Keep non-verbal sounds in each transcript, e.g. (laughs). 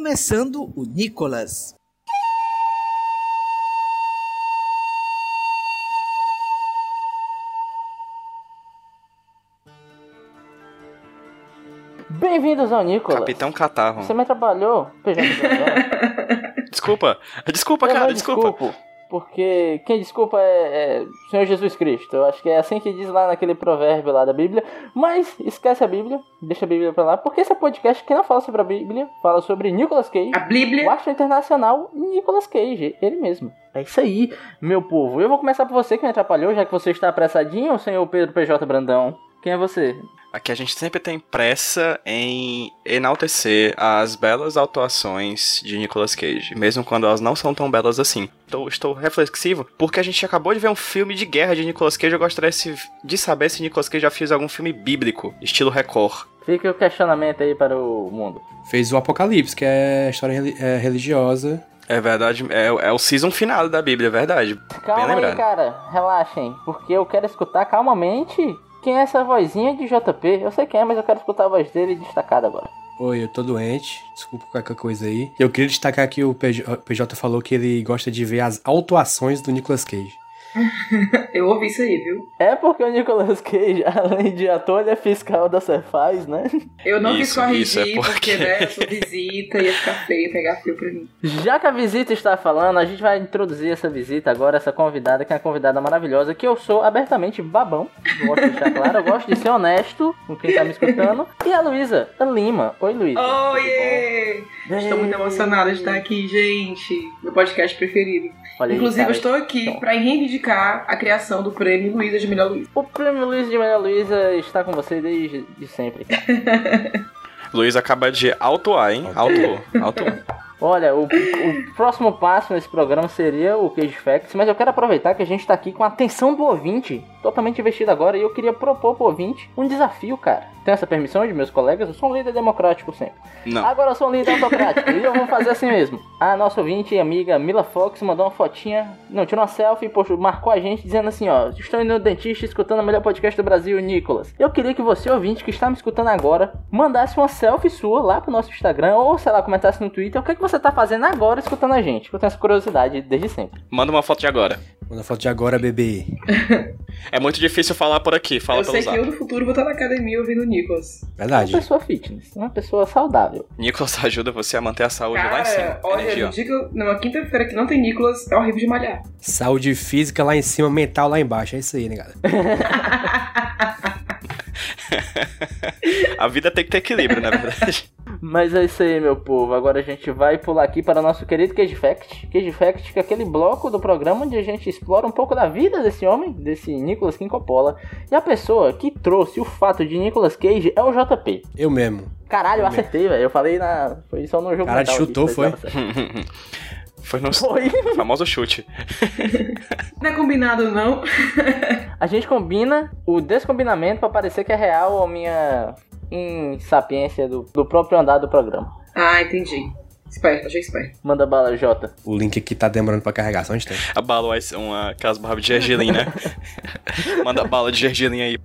começando o Nicolas. Bem-vindos ao Nicolas. Capitão Catarro. Você me atrapalhou, Brandão. (laughs) Desculpa. Desculpa, Eu cara, desculpa. desculpo, porque quem desculpa é, é Senhor Jesus Cristo. Eu acho que é assim que diz lá naquele provérbio lá da Bíblia. Mas esquece a Bíblia, deixa a Bíblia pra lá, porque esse é podcast que não fala sobre a Bíblia, fala sobre Nicolas Cage. A Bíblia. O astro internacional Nicolas Cage, ele mesmo. É isso aí, meu povo. Eu vou começar por você que me atrapalhou, já que você está apressadinho, senhor Pedro PJ Brandão. Quem é você? Aqui a gente sempre tem pressa em enaltecer as belas atuações de Nicolas Cage, mesmo quando elas não são tão belas assim. Estou, estou reflexivo porque a gente acabou de ver um filme de guerra de Nicolas Cage. Eu gostaria se- de saber se Nicolas Cage já fez algum filme bíblico, estilo Record. Fica o questionamento aí para o mundo. Fez o Apocalipse, que é história é, religiosa. É verdade, é, é o season final da Bíblia, é verdade. Calma Bem aí, cara. Relaxem. Porque eu quero escutar calmamente quem é essa vozinha de JP. Eu sei quem é, mas eu quero escutar a voz dele destacada agora. Oi, eu tô doente, desculpa qualquer coisa aí. Eu queria destacar que o PJ, falou que ele gosta de ver as autuações do Nicolas Cage. (laughs) Eu ouvi isso aí, viu? É porque o Nicolas Cage, (laughs) além de ator, ele é fiscal da Cefaz, né? Eu não quis Isso, corrigir, isso é porque- porque, né, sou visita, ia ficar feio pegar fio pra mim. Já que a visita está falando, a gente vai introduzir essa visita agora, essa convidada, que é uma convidada maravilhosa, que eu sou abertamente babão. Eu gosto de deixar claro, eu gosto de ser honesto com quem tá me escutando. E a Luísa Lima. Oi, Luísa. Oiê! Estou muito emocionada de estar aqui, gente. Meu podcast preferido. Olha aí, Inclusive, cara. eu estou aqui Então. pra reivindicar a criação do prêmio Luísa de Melhor Luísa. O prêmio Luiz de Maria Luísa está com você desde de sempre. (laughs) (laughs) Luiz acaba de autuar, hein? Autuou, autuou. (laughs) Olha, o, o próximo passo nesse programa seria o Cage Facts, mas eu quero aproveitar que a gente tá aqui com a atenção do ouvinte, totalmente investido agora, e eu queria propor pro ouvinte um desafio, cara. Tem essa permissão de meus colegas? Eu sou um líder democrático sempre. Não. Agora eu sou um líder autocrático e eu vou fazer assim mesmo. A nossa ouvinte e amiga Mila Fox mandou uma fotinha, não, tirou uma selfie postou- marcou a gente dizendo assim, ó, estou indo no dentista escutando o melhor podcast do Brasil, Nicolas. Eu queria que você, ouvinte, que está me escutando agora, mandasse uma selfie sua lá pro nosso Instagram ou, sei lá, comentasse no Twitter o que, é que você tá fazendo agora escutando a gente. que Eu tenho essa curiosidade desde sempre. Manda uma foto de agora. Manda foto de agora, bebê. É muito difícil falar por aqui, fala eu pelo sei zap. que eu no futuro vou estar na academia ouvindo o Nicolas. Verdade. Uma pessoa fitness, uma pessoa saudável. Nicolas ajuda você a manter a saúde lá em Cara, cima. olha, Energia, no ó. dia que eu, numa quinta-feira que não tem Nicolas, é horrível de malhar. Saúde física lá em cima, mental lá embaixo. É isso aí, né, galera? (laughs) (laughs) A vida tem que ter equilíbrio, na verdade. Mas é isso aí, meu povo. Agora a gente vai pular aqui para o nosso querido Cage Fact. Cage Fact, que é aquele bloco do programa onde a gente explora um pouco da vida desse homem, desse Nicolas King Coppola. E a pessoa que trouxe o fato de Nicolas Cage é o JP. Eu mesmo. Caralho, eu acertei, velho. Eu falei na. Foi só no jogo Caralho, aqui, chutou, que foi? (laughs) Foi no Foi. (laughs) famoso chute. Não é combinado, não? A gente combina o descombinamento pra parecer que é real a minha insapiência do, do próprio andar do programa. Ah, entendi. Esperto, achei esperto. Manda bala, Jota. O link aqui tá demorando pra carregar, só um instante. A bala vai ser uma, aquelas barbas de gergelim, né? (laughs) Manda bala de gergelim aí.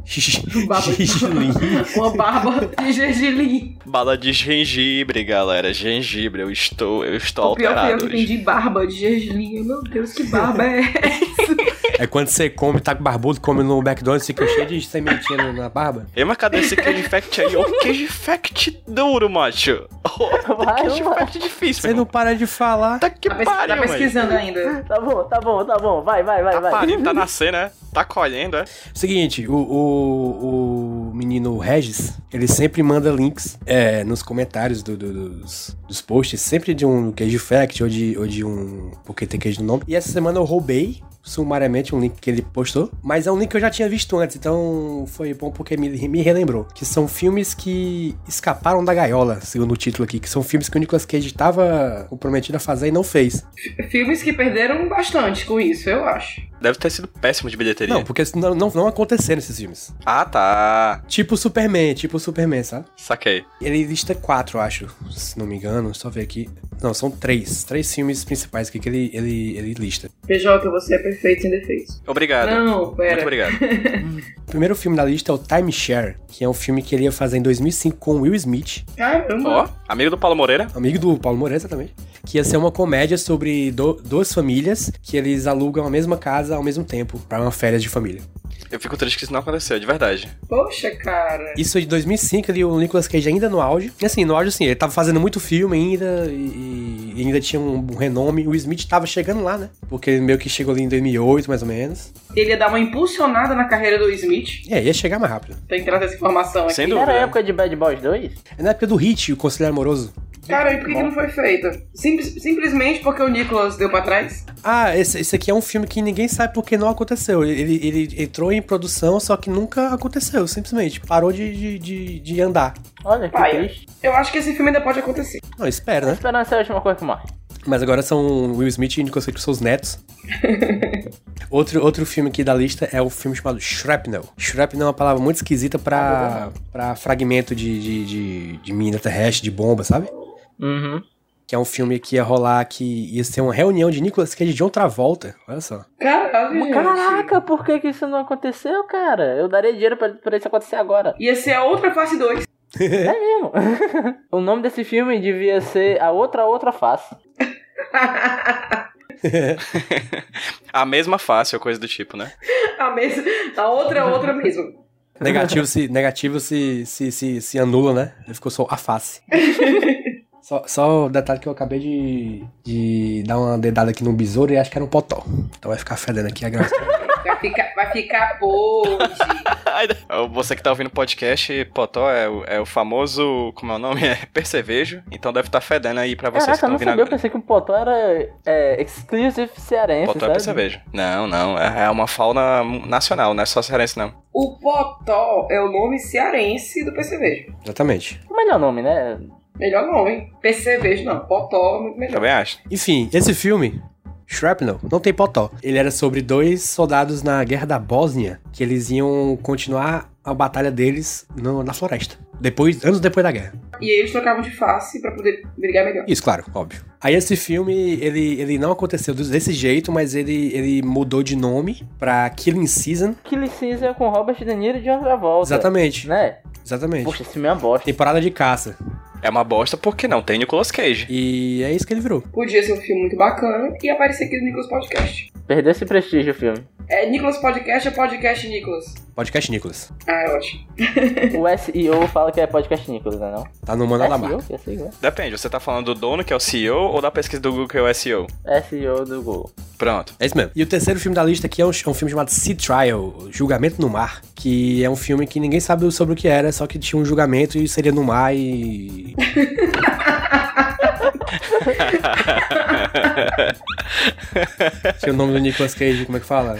Baba- (laughs) Uma barba de gergelim. Bala de gengibre, galera. Gengibre. Eu estou, eu estou O pior eu alterado. que hoje. entendi barba de gergelim. Meu Deus, que barba é essa? (laughs) (laughs) É quando você come, tá com barbudo, come no McDonald's, fica cheio de sementinha na barba. Ei, mas cadê esse Cage Fact aí? Ô, Cage Fact duro, macho. Vai. Fact difícil, Você não para de falar. Tá que Tá, pes- pariu, tá pesquisando ainda. Tá bom, tá bom, tá bom. Vai, vai, vai, Tá vai. parindo, tá nascendo, né? Tá colhendo, é? Seguinte, o, o, o menino Regis, ele sempre manda links é, nos comentários do- do- dos, dos posts, sempre de um Cage Fact ou de, ou de um Porque tem queijo no nome. E essa semana eu roubei sumariamente um link que ele postou, mas é um link que eu já tinha visto antes, então foi bom porque me, me relembrou. Que são filmes que escaparam da gaiola, segundo o título aqui, que são filmes que o Nicolas Cage estava comprometido a fazer e não fez. Filmes que perderam bastante com isso, eu acho. Deve ter sido péssimo de bilheteria. Não, porque não, não, não aconteceram esses filmes. Ah, tá. Tipo Superman, tipo Superman, sabe? Saquei. Ele lista quatro, acho, se não me engano, só ver aqui. Não, são três. Três filmes principais aqui que ele, ele, ele lista. PJ, você é perfeito sem defeitos. Obrigado. Não, pera. Muito obrigado. (laughs) O primeiro filme da lista é o Timeshare, que é um filme que ele ia fazer em 2005 com Will Smith, Caramba. Ó, amigo do Paulo Moreira. amigo do Paulo Moreira também, que ia ser uma comédia sobre do- duas famílias que eles alugam a mesma casa ao mesmo tempo para uma férias de família. Eu fico triste que isso não aconteceu, de verdade. Poxa, cara. Isso é de 2005, ali o Nicolas Cage ainda no auge. E assim, no auge assim, ele tava fazendo muito filme ainda e, e ainda tinha um renome. O Smith tava chegando lá, né? Porque ele meio que chegou ali em 2008, mais ou menos. Ele ia dar uma impulsionada na carreira do Smith. É, ia chegar mais rápido. Tem que trazer essa informação aqui. Sem Era dúvida. a época de Bad Boys 2? É na época do Hit, o Conselheiro Amoroso. Cara, e por que, que não foi feita? Simples- simplesmente porque o Nicholas deu pra trás? Ah, esse, esse aqui é um filme que ninguém sabe porque não aconteceu. Ele, ele entrou em produção, só que nunca aconteceu, simplesmente. Parou de, de, de, de andar. Olha que Pai. triste. Eu acho que esse filme ainda pode acontecer. Não, espera, né? Esperança é a última coisa que morre. Mas agora são Will Smith e Nicolas Cage, seus netos. (laughs) outro, outro filme aqui da lista é o filme chamado Shrapnel. Shrapnel é uma palavra muito esquisita pra, pra fragmento de, de, de, de mina terrestre, de bomba, sabe? Uhum. Que é um filme que ia rolar, que ia ser uma reunião de Nicolas Cage e John Travolta. Olha só. Caralho, gente. Caraca, por que, que isso não aconteceu, cara? Eu daria dinheiro pra, pra isso acontecer agora. Ia ser a outra face 2. É mesmo. (laughs) o nome desse filme devia ser A Outra Outra Face. (laughs) A mesma face ou coisa do tipo, né? (laughs) a, mesma, a outra é outra mesmo. Negativo se, negativo se, se, se, se anula, né? Ele ficou só a face. Só, só o detalhe que eu acabei de, de dar uma dedada aqui no besouro e acho que era um potó. Então vai ficar fedendo aqui a gravação. Vai ficar, vai ficar podre. (laughs) Você que tá ouvindo o podcast, Potó é o, é o famoso, como é o nome? (laughs) É percevejo. Então deve estar fedendo aí pra vocês que Caraca, eu estão não eu pensei que o Potó era é, exclusive cearense, Potó é sabe? percevejo. Não, não. É é uma fauna nacional, não é só cearense, não. O Potó é o nome cearense do percevejo. Exatamente. O melhor nome, né? Melhor nome, hein? Percevejo não. Potó é muito melhor. Também acho. Enfim, esse filme, Shrapnel, não tem potó. Ele era sobre dois soldados na Guerra da Bósnia, que eles iam continuar a batalha deles no- na floresta. Depois, anos depois da guerra. E eles trocavam de face pra poder brigar melhor. Isso, claro, óbvio. Aí esse filme, ele, ele não aconteceu desse jeito, mas ele, ele mudou de nome pra Killing Season. Que licença com Robert De Niro e John Travolta. Exatamente, Né? exatamente. Poxa, esse filme é uma bosta. Temporada de caça. É uma bosta porque não tem Nicolas Cage. E é isso que ele virou. Podia ser um filme muito bacana e aparecer aqui no Nicolas Podcast. Perdeu esse prestígio o filme. É Nicolas Podcast ou Podcast Nicolas? Podcast Nicolas. Ah, é ótimo. (laughs) O SEO fala que é podcast Nicolas, né não? Tá no manual da marca. É SEO? Depende, você tá falando do dono, que é o CEO, ou da pesquisa do Google, que é o SEO? SEO do Google. Pronto. É isso mesmo. E o terceiro filme da lista aqui é um, é um filme chamado Sea Trial, Julgamento no Mar, que é um filme que ninguém sabe sobre o que era, só que tinha um julgamento e seria no mar e... (laughs) (laughs) Tinha o nome do Nicolas Cage, como é que fala?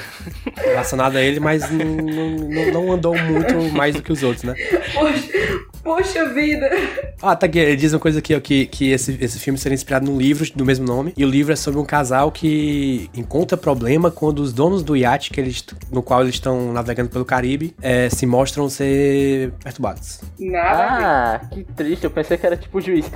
Relacionado a ele, mas não, não, não andou muito mais do que os outros, né? Poxa, poxa vida. Ah, tá aqui. Ele diz uma coisa aqui, ó, que, que esse, esse filme seria inspirado num livro do mesmo nome. E o livro é sobre um casal que encontra problema quando os donos do iate que eles, no qual eles estão navegando pelo Caribe é, se mostram ser perturbados. Nada. Ah, que triste. Eu pensei que era tipo juiz.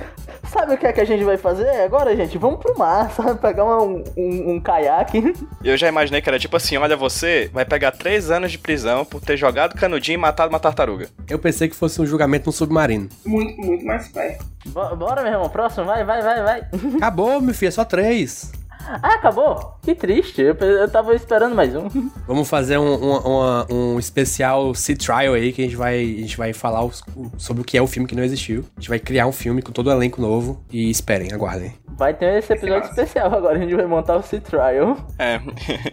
Sabe o que é que a gente vai fazer agora, gente? Vamos pro mar, (laughs) sabe? Pegar uma- um, um, um caiaque. Eu já imaginei que era tipo assim: olha, você vai pegar três anos de prisão por ter jogado canudinho e matado uma tartaruga. Eu pensei que fosse um julgamento num submarino. Muito, muito mais perto. Bo- Bora, meu irmão. Próximo, vai, vai, vai, vai. Acabou, meu filho, é só três. Ah, acabou? Que triste. Eu, eu tava esperando mais um. (laughs) Vamos fazer um, um, uma- um especial Sea Trial aí, que a gente vai, a gente vai falar os- sobre o que é o filme que não existiu. A gente vai criar um filme com todo o elenco novo. E esperem, aguardem. Vai ter esse episódio especial agora. A gente vai montar o Sea Trial. É.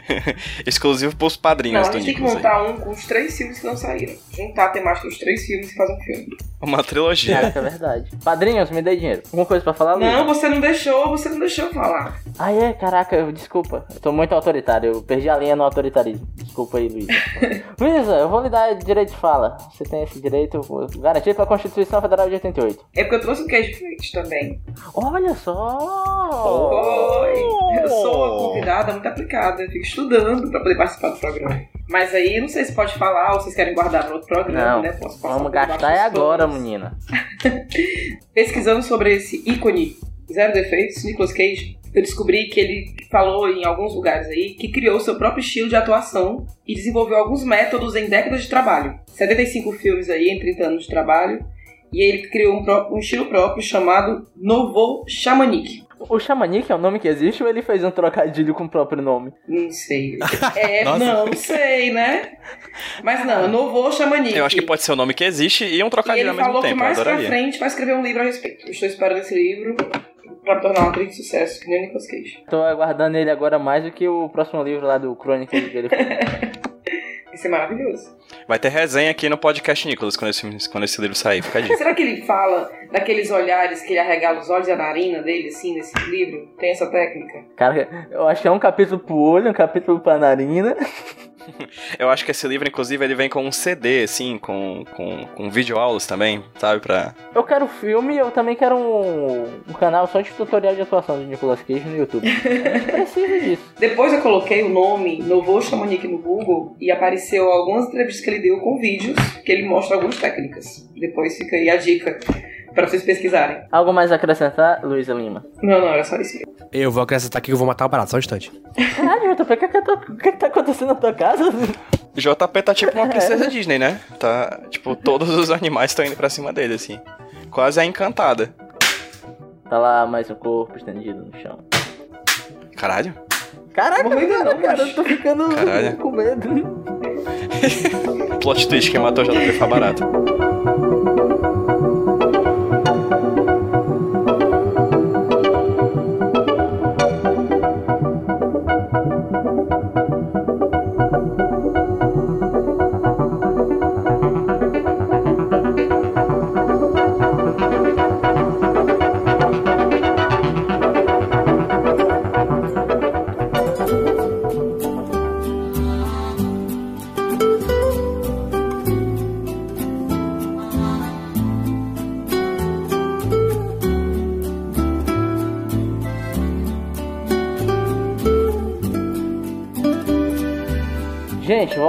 (laughs) Exclusivo pros Não, padrinhos a do gente tem que Nicolas aí. montar um com os três filmes que não saíram. Juntar a temática dos três filmes e fazer um filme. Uma trilogia. Caraca, é verdade. Padrinhos, me dê dinheiro. Alguma coisa pra falar, Luiz? Não, você não deixou, você não deixou falar. Ah, é? Caraca, desculpa. Eu tô muito autoritário. Eu perdi a linha no autoritarismo. Desculpa aí, Luísa. (laughs) Luísa, eu vou lhe dar direito de fala. Você tem esse direito garantido pela Constituição Federal de 88. É porque eu trouxe um queijo frito também. Olha só! Oi! Eu sou uma convidada muito aplicada. Eu fico estudando pra poder participar do programa. Mas aí, não sei se pode falar ou vocês querem guardar para outro programa, Não, né? Posso passar vamos gastar é agora, menina. (laughs) Pesquisando sobre esse ícone Zero Defeitos, Nicolas Cage, eu descobri que ele falou em alguns lugares aí que criou seu próprio estilo de atuação e desenvolveu alguns métodos em décadas de trabalho. 75 filmes aí em 30 anos de trabalho. E ele criou um, um estilo próprio chamado Novo Chamanique. O Xamanique é o nome que existe ou ele fez um trocadilho com o próprio nome? Não sei. (laughs) É, não sei, né? Mas não, Novo Chamanique. Eu acho que pode ser o nome que existe e um E trocadilho ele ao mesmo falou que tempo. Eu mais pra frente vai escrever um livro a respeito. Eu estou esperando esse livro pra me tornar uma atriz de sucesso, que nem o Nicolas Cage. Tô aguardando ele agora mais do que o próximo livro lá do Crônicas Fogo. Vai ser maravilhoso. Vai ter resenha aqui no podcast Nicolas quando esse, quando esse livro sair. Fica a dica. Será que ele fala daqueles olhares que ele arregala os olhos e a narina dele, assim, nesse livro? Tem essa técnica? Cara, eu acho que é um capítulo pro olho, um capítulo pra narina. (laughs) Eu acho que esse livro, inclusive, ele vem com um CD, assim, com, com, com videoaulas também, sabe? Pra. Eu quero filme e eu também quero um, um canal só de tutorial de atuação de Nicolas Cage no YouTube. (laughs) Precisa disso. Depois eu coloquei o nome Novo Chamanique no Google e apareceu algumas entrevistas que ele deu com vídeos que ele mostra algumas técnicas. Depois fica aí a dica pra vocês pesquisarem. Algo mais a acrescentar, Luísa Lima? Não, não, era só isso mesmo. Eu vou acrescentar aqui que eu vou matar o barato, só um instante. Caralho, JP, o que, que, tá- que que tá acontecendo na tua casa? JP tá tipo uma (laughs) princesa Disney, né? Tá. Tipo, todos os animais estão indo pra cima dele, assim. Quase a encantada. Tá lá mais um corpo estendido no chão. Caralho. Ainda cara, não, cara, eu tô ficando Caralho. com medo. (laughs) Plot twist que matou o JP foi barato.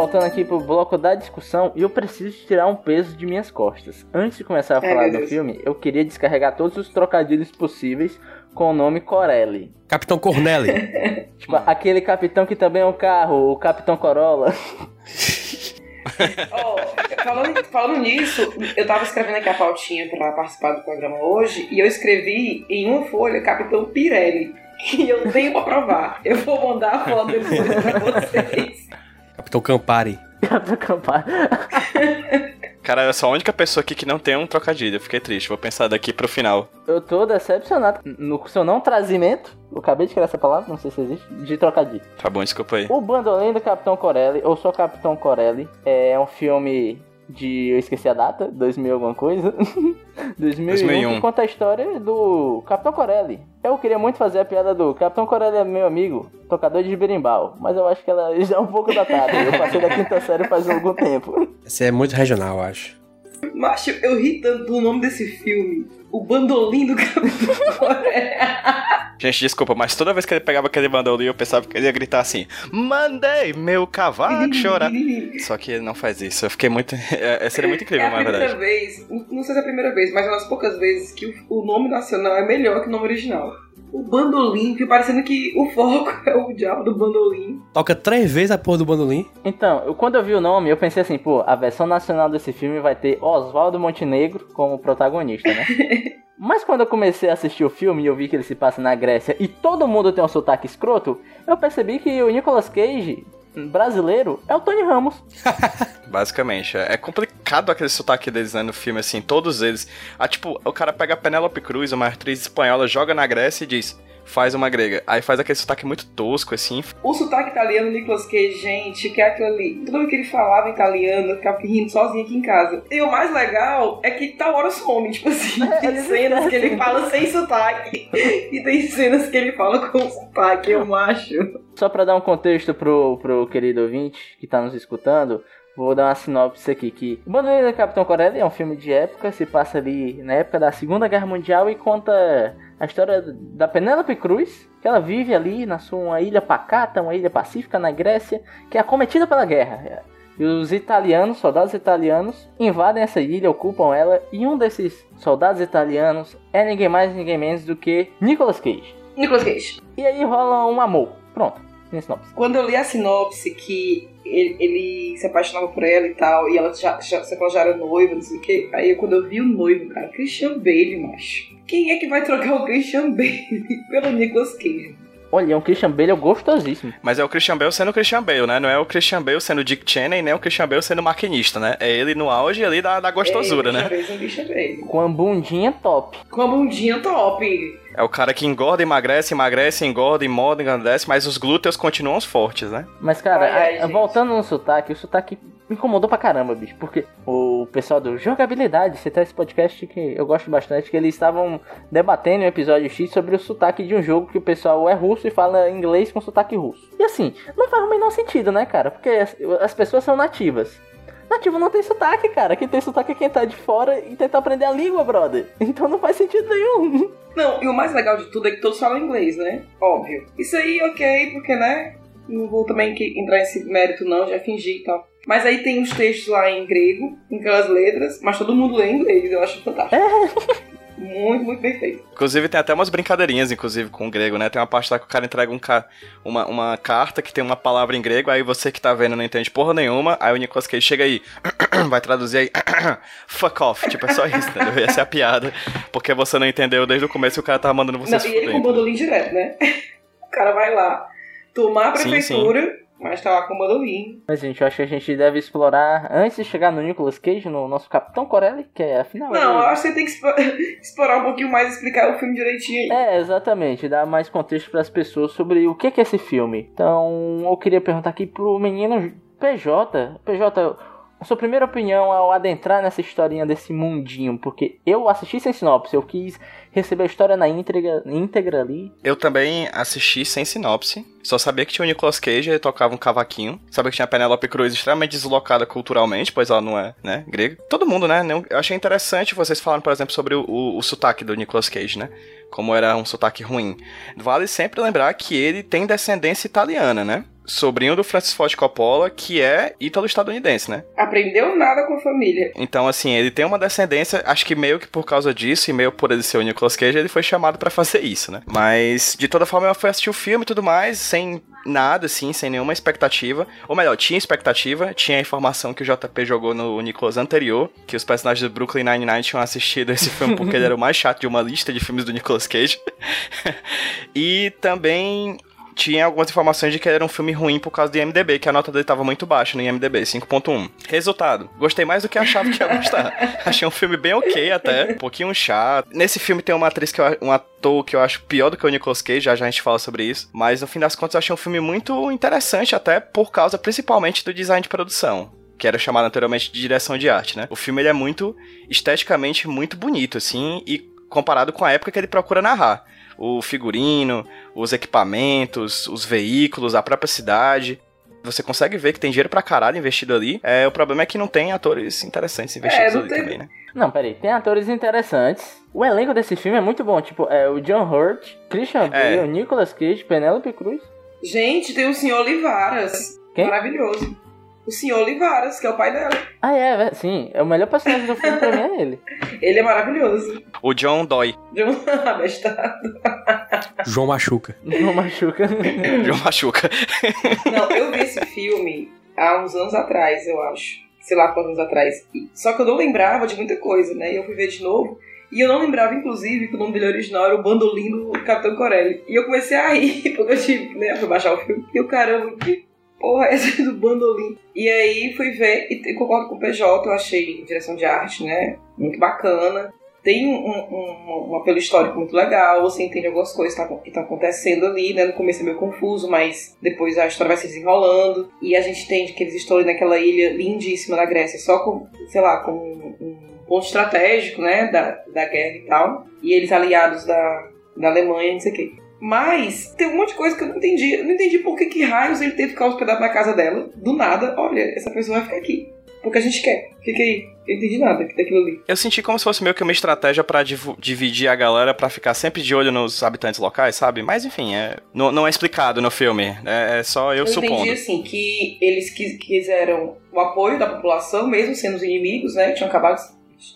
Voltando aqui pro bloco da discussão, eu preciso tirar um peso de minhas costas. Antes de começar a Ai, falar meu do Deus. filme, eu queria descarregar todos os trocadilhos possíveis com o nome Corelli. Capitão Corneli. (laughs) Tipo, aquele capitão que também é um carro, o Capitão Corolla. Ó, (laughs) falando, falando nisso, eu tava escrevendo aqui a pautinha pra participar do programa hoje e eu escrevi em uma folha Capitão Pirelli. Que (laughs) eu tenho pra provar. Eu vou mandar a foto depois pra vocês. Capitão Campari. (laughs) Capitão Campari. (laughs) Cara, eu sou a única pessoa aqui que não tem um trocadilho. Eu fiquei triste. Vou pensar daqui pro final. Eu tô decepcionado no seu não trazimento. Eu acabei de criar essa palavra, não sei se existe, de trocadilho. Tá bom, desculpa aí. O Bandolim do Capitão Corelli, ou só Capitão Corelli, é um filme de. Eu esqueci a data, 2000 alguma coisa. (laughs) 2001, 2001. que conta a história do Capitão Corelli. Eu queria muito fazer a piada do Capitão Corelli é meu amigo, tocador de berimbau, mas eu acho que ela (laughs) já é um pouco datada. Eu passei da quinta série faz algum tempo. Esse é muito regional, eu acho. Macho, eu ri tanto do nome desse filme. O bandolim do Coreia. (laughs) Gente, desculpa, mas toda vez que ele pegava aquele bandolim, eu pensava que ele ia gritar assim: Mandei meu cavalo chorar. (laughs) Só que ele não faz isso. Eu fiquei muito. (laughs) É, seria muito É incrível, a na primeira verdade. vez, não sei se é a primeira vez, mas é uma das poucas vezes que o nome nacional é melhor que o nome original. O bandolim, fica parecendo que o foco (laughs) é o diabo do bandolim. Toca três vezes a porra do bandolim. Então, eu, quando eu vi o nome, eu pensei assim, pô, a versão nacional desse filme vai ter Oswaldo Montenegro como protagonista, né? (laughs) Mas quando eu comecei a assistir o filme e eu vi que ele se passa na Grécia e todo mundo tem um sotaque escroto, eu percebi que o Nicolas Cage, brasileiro, é o Tony Ramos. (laughs) Basicamente. É é complicado aquele sotaque deles né, no filme, assim, todos eles. Ah, tipo, o cara pega a Penélope Cruz, uma atriz espanhola, joga na Grécia e diz: faz uma grega. Aí faz aquele sotaque muito tosco, assim. O sotaque italiano do Nicolas Cage, gente, que é aquilo ali. Vez que ele falava italiano, eu ficava rindo sozinho aqui em casa. E o mais legal é que tal hora some, (laughs) tipo assim. Tem cenas que ele fala sem sotaque. (laughs) E tem cenas que ele fala com sotaque, eu acho. Só pra dar um contexto pro, pro querido ouvinte que tá nos escutando, vou dar uma sinopse aqui, que O Bandoleiro do Capitão Corelli é um filme de época, se passa ali na época da Segunda Guerra Mundial e conta a história da Penélope Cruz, que ela vive ali na sua ilha pacata, uma ilha pacífica na Grécia, que é acometida pela guerra. E os italianos, soldados italianos, invadem essa ilha, ocupam ela, e um desses soldados italianos é ninguém mais, ninguém menos do que Nicolas Cage. Nicolas Cage. E aí rola um amor. Pronto, tem sinopse. Quando eu li a sinopse que ele, ele se apaixonava por ela e tal, e ela já, já, só que ela já era noiva, não sei o quê. Aí quando eu vi o noivo, cara, Christian Bale, macho. Quem é que vai trocar o Christian Bale (laughs) pelo Nicolas Cage? Olha, é um Christian Bale gostosíssimo. Mas é o Christian Bale sendo o Christian Bale, né? Não é o Christian Bale sendo Dick Cheney, nem o Christian Bale sendo maquinista, né? É ele no auge ali da, da gostosura, é, né? Com a bundinha top. Com a bundinha top. É o cara que engorda, emagrece, emagrece, engorda, engorda, engrandece, mas os glúteos continuam fortes, né? Mas, cara, Ai, a- voltando no sotaque, o sotaque me incomodou pra caramba, bicho. Porque o pessoal do Jogabilidade, você tá esse podcast que eu gosto bastante, que eles estavam debatendo em um episódio X sobre o sotaque de um jogo que o pessoal é russo e fala inglês com sotaque russo. E assim, não faz o menor sentido, né, cara? Porque as, as pessoas são nativas. Nativo não tem sotaque, cara. Quem tem sotaque é quem tá de fora e tenta aprender a língua, brother. (laughs) Então não faz sentido nenhum. Não, e o mais legal de tudo é que todos falam inglês, né? Óbvio. Isso aí, ok, porque, né? Não vou também entrar nesse mérito, não, já fingi e tal. Mas aí tem os textos lá em grego, em aquelas letras, mas todo mundo lê em inglês, eu acho fantástico. (laughs) Muito, muito perfeito. Inclusive tem até umas brincadeirinhas, inclusive, com o grego, né? Tem uma parte lá que o cara entrega um ca... uma, uma carta que tem uma palavra em grego, aí você que tá vendo não entende porra nenhuma, aí o Nicolas Cage chega aí, (clears throat) vai traduzir aí, (clears throat) fuck off, tipo, é só isso, entendeu? Essa é a piada, porque você não entendeu desde o começo e o cara tava mandando você Não, se e ele com o bandolim direto, né? (laughs) O cara vai lá tomar a Sim, prefeitura, mas tá lá com o bandolim. Mas, gente, eu acho que a gente deve explorar, antes de chegar no Nicolas Cage, no nosso Capitão Corelli, que é afinal. Não, eu acho que você tem que (laughs) explorar um pouquinho mais e explicar o filme direitinho aí. É, exatamente, dar mais contexto para as pessoas sobre o que é esse filme. Então, eu queria perguntar aqui pro menino PJ, PJ, a sua primeira opinião ao adentrar nessa historinha desse mundinho, porque eu assisti sem sinopse, eu quis receber a história na íntegra, íntegra ali. Eu também assisti sem sinopse. Só sabia que tinha o Nicolas Cage, ele tocava um cavaquinho. Sabia que tinha a Penélope Cruz extremamente deslocada culturalmente, pois ela não é, né, grega. Todo mundo, né? Eu achei interessante vocês falarem, por exemplo, sobre o, o, o sotaque do Nicolas Cage, né? Como era um sotaque ruim. Vale sempre lembrar que ele tem descendência italiana, né? Sobrinho do Francis Ford Coppola, que é ítalo-estadunidense, né? Aprendeu nada com a família. Então, assim, ele tem uma descendência, acho que meio que por causa disso, e meio por ele ser o Nicolas Cage, ele foi chamado pra fazer isso, né? Mas, de toda forma, eu fui assistir o filme e tudo mais, sem nada, assim, sem nenhuma expectativa. Ou melhor, tinha expectativa, tinha a informação que o JP jogou no Nicolas anterior, que os personagens do Brooklyn Nine-Nine tinham assistido esse filme porque ele era o mais chato de uma lista de filmes do Nicolas Cage. (laughs) e também tinha algumas informações de que era um filme ruim por causa do IMDB, que a nota dele tava muito baixa no IMDB, 5.1. Resultado, gostei mais do que achava que ia gostar. (laughs) Achei um filme bem ok até, um pouquinho chato. Nesse filme tem uma atriz que eu, um ator que eu acho pior do que o Nicolas Cage, já já a gente fala sobre isso, mas no fim das contas eu achei um filme muito interessante até por causa principalmente do design de produção que era chamado anteriormente de direção de arte, né? O filme ele é muito esteticamente muito bonito, assim, e comparado com a época que ele procura narrar. O figurino, os equipamentos, os veículos, a própria cidade. Você consegue ver que tem dinheiro pra caralho investido ali. É, o problema é que não tem atores interessantes investidos não ali tem- também, né? Não, peraí, tem atores interessantes. O elenco desse filme é muito bom, tipo, é o John Hurt, Christian Bale, É. o Nicolas Cage, Penélope Cruz. Gente, tem o senhor Olivaras. Quem? Maravilhoso. O senhor Olivaras, que é o pai dela. Ah, é, é, sim, é o melhor personagem do filme pra mim é ele. (laughs) Ele é maravilhoso. O John Doy. De um abestado. João Machuca. Não machuca. (laughs) John Machuca. Não, eu vi esse filme há uns anos atrás, eu acho. Sei lá quantos anos atrás. Só que eu não lembrava de muita coisa, né? E eu fui ver de novo. E eu não lembrava, inclusive, que o nome dele original era o Bandolim do Capitão Corelli. E eu comecei a rir, (laughs) porque eu tive, né? Fui baixar o filme. E o caramba, que porra (laughs) é do Bandolim? E aí fui ver, e concordo com o PJ, eu achei direção de arte, né? Muito bacana. tem um, um, um apelo histórico muito legal, você entende algumas coisas que tá, que tá acontecendo ali, né? No começo é meio confuso, mas depois a história vai se desenrolando. E a gente entende que eles estão ali naquela ilha lindíssima da Grécia, só com, sei lá, com um, um ponto estratégico, né? Da, da guerra e tal. E eles aliados da, da Alemanha, não sei o quê. Mas tem um monte de coisa que eu não entendi. Eu não entendi por que, que raios ele teve que ficar hospedado na casa dela. Do nada, olha, essa pessoa vai ficar aqui. Porque a gente quer. Fica aí. Eu não entendi nada daquilo ali. Eu senti como se fosse meio que uma estratégia pra divu- dividir a galera pra ficar sempre de olho nos habitantes locais, sabe? Mas enfim, é, não, não é explicado no filme. É, é só eu, Eu supondo. entendi assim que eles quis- quiseram o apoio da população, mesmo sendo os inimigos, né? Tinham acabado,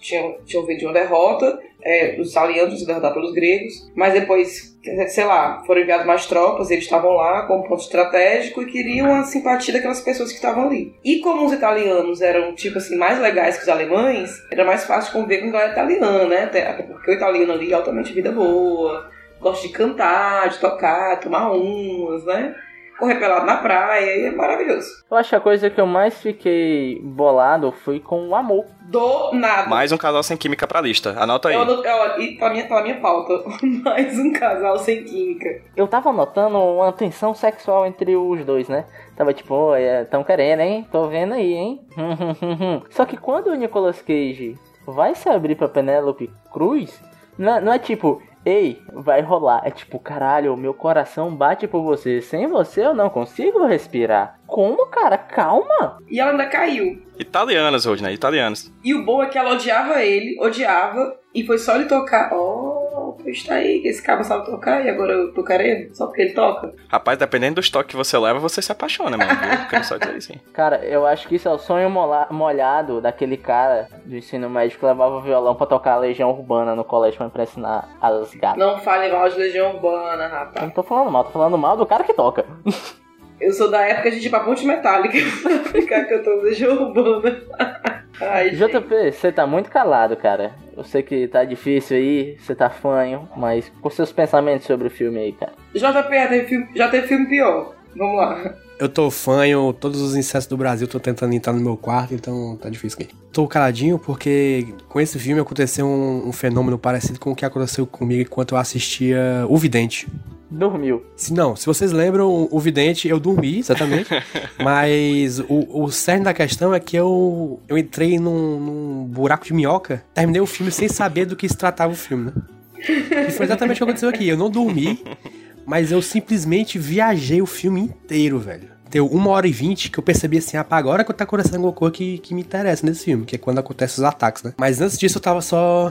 tinham, tinham vindo de uma derrota, é, os italianos se derrotados pelos gregos, mas depois, sei lá, foram enviadas mais tropas, eles estavam lá como ponto estratégico e queriam a simpatia daquelas pessoas que estavam ali. E como os italianos eram, tipo assim, mais legais que os alemães, era mais fácil conviver com a galera italiana, né? Até porque o italiano ali é altamente vida boa, gosta de cantar, de tocar, tomar umas, né? Correr pelado na praia, e é maravilhoso. Eu acho que a coisa que eu mais fiquei bolado foi com o amor. Do nada. Mais um casal sem química pra lista. Anota aí. Eu, eu, eu, e tá na minha, tá na minha pauta. (laughs) Mais um casal sem química. Eu tava notando uma tensão sexual entre os dois, né? Tava tipo, "Ô, é, tão querendo, hein? Tô vendo aí, hein? (laughs) Só que quando o Nicolas Cage vai se abrir pra Penélope Cruz, não, é- não é tipo, ei, vai rolar. É tipo, caralho, meu coração bate por você. Sem você eu não consigo respirar. Como, cara? Calma! E ela ainda caiu. Italianos, Rodney, italianos. E o bom é que ela odiava ele, odiava, e foi só ele tocar. Oh, pois tá aí, que esse cara sabe tocar e agora eu tô querendo, só porque ele toca. Rapaz, dependendo do estoque que você leva, você se apaixona, mano. Eu quero só dizer isso aí. (laughs) Cara, eu acho que isso é o sonho molhado daquele cara do ensino médio que levava violão pra tocar a Legião Urbana no colégio pra impressionar as gatas. Não fale mal de Legião Urbana, Eu rapaz. não tô falando mal, tô falando mal do cara que toca. (laughs) Eu sou da época de ir pra Ponte Metálica pra (laughs) ficar cantando Legião Urbana. Ai, gente. JP, você tá muito calado, cara. Eu sei que tá difícil aí, você tá fanho, mas com seus pensamentos sobre o filme aí, cara. JP já teve filme, já teve filme pior. Vamos lá. Eu tô fanho, todos os incestos do Brasil tô tentando entrar no meu quarto, então tá difícil aqui. Tô caladinho porque com esse filme aconteceu um, um fenômeno parecido com o que aconteceu comigo enquanto eu assistia O Vidente. Dormiu. Não, se vocês lembram, o Vidente, eu dormi, exatamente. (laughs) mas o, o cerne da questão é que eu, eu entrei num, num buraco de minhoca, terminei o filme sem saber do que se tratava o filme, né? E foi exatamente o que aconteceu aqui. Eu não dormi, mas eu simplesmente viajei o filme inteiro, velho. Deu uma hora e vinte que eu percebi assim, ah, agora que tá acontecendo alguma coisa que, que me interessa nesse filme, que é quando acontecem os ataques, né? Mas antes disso eu tava só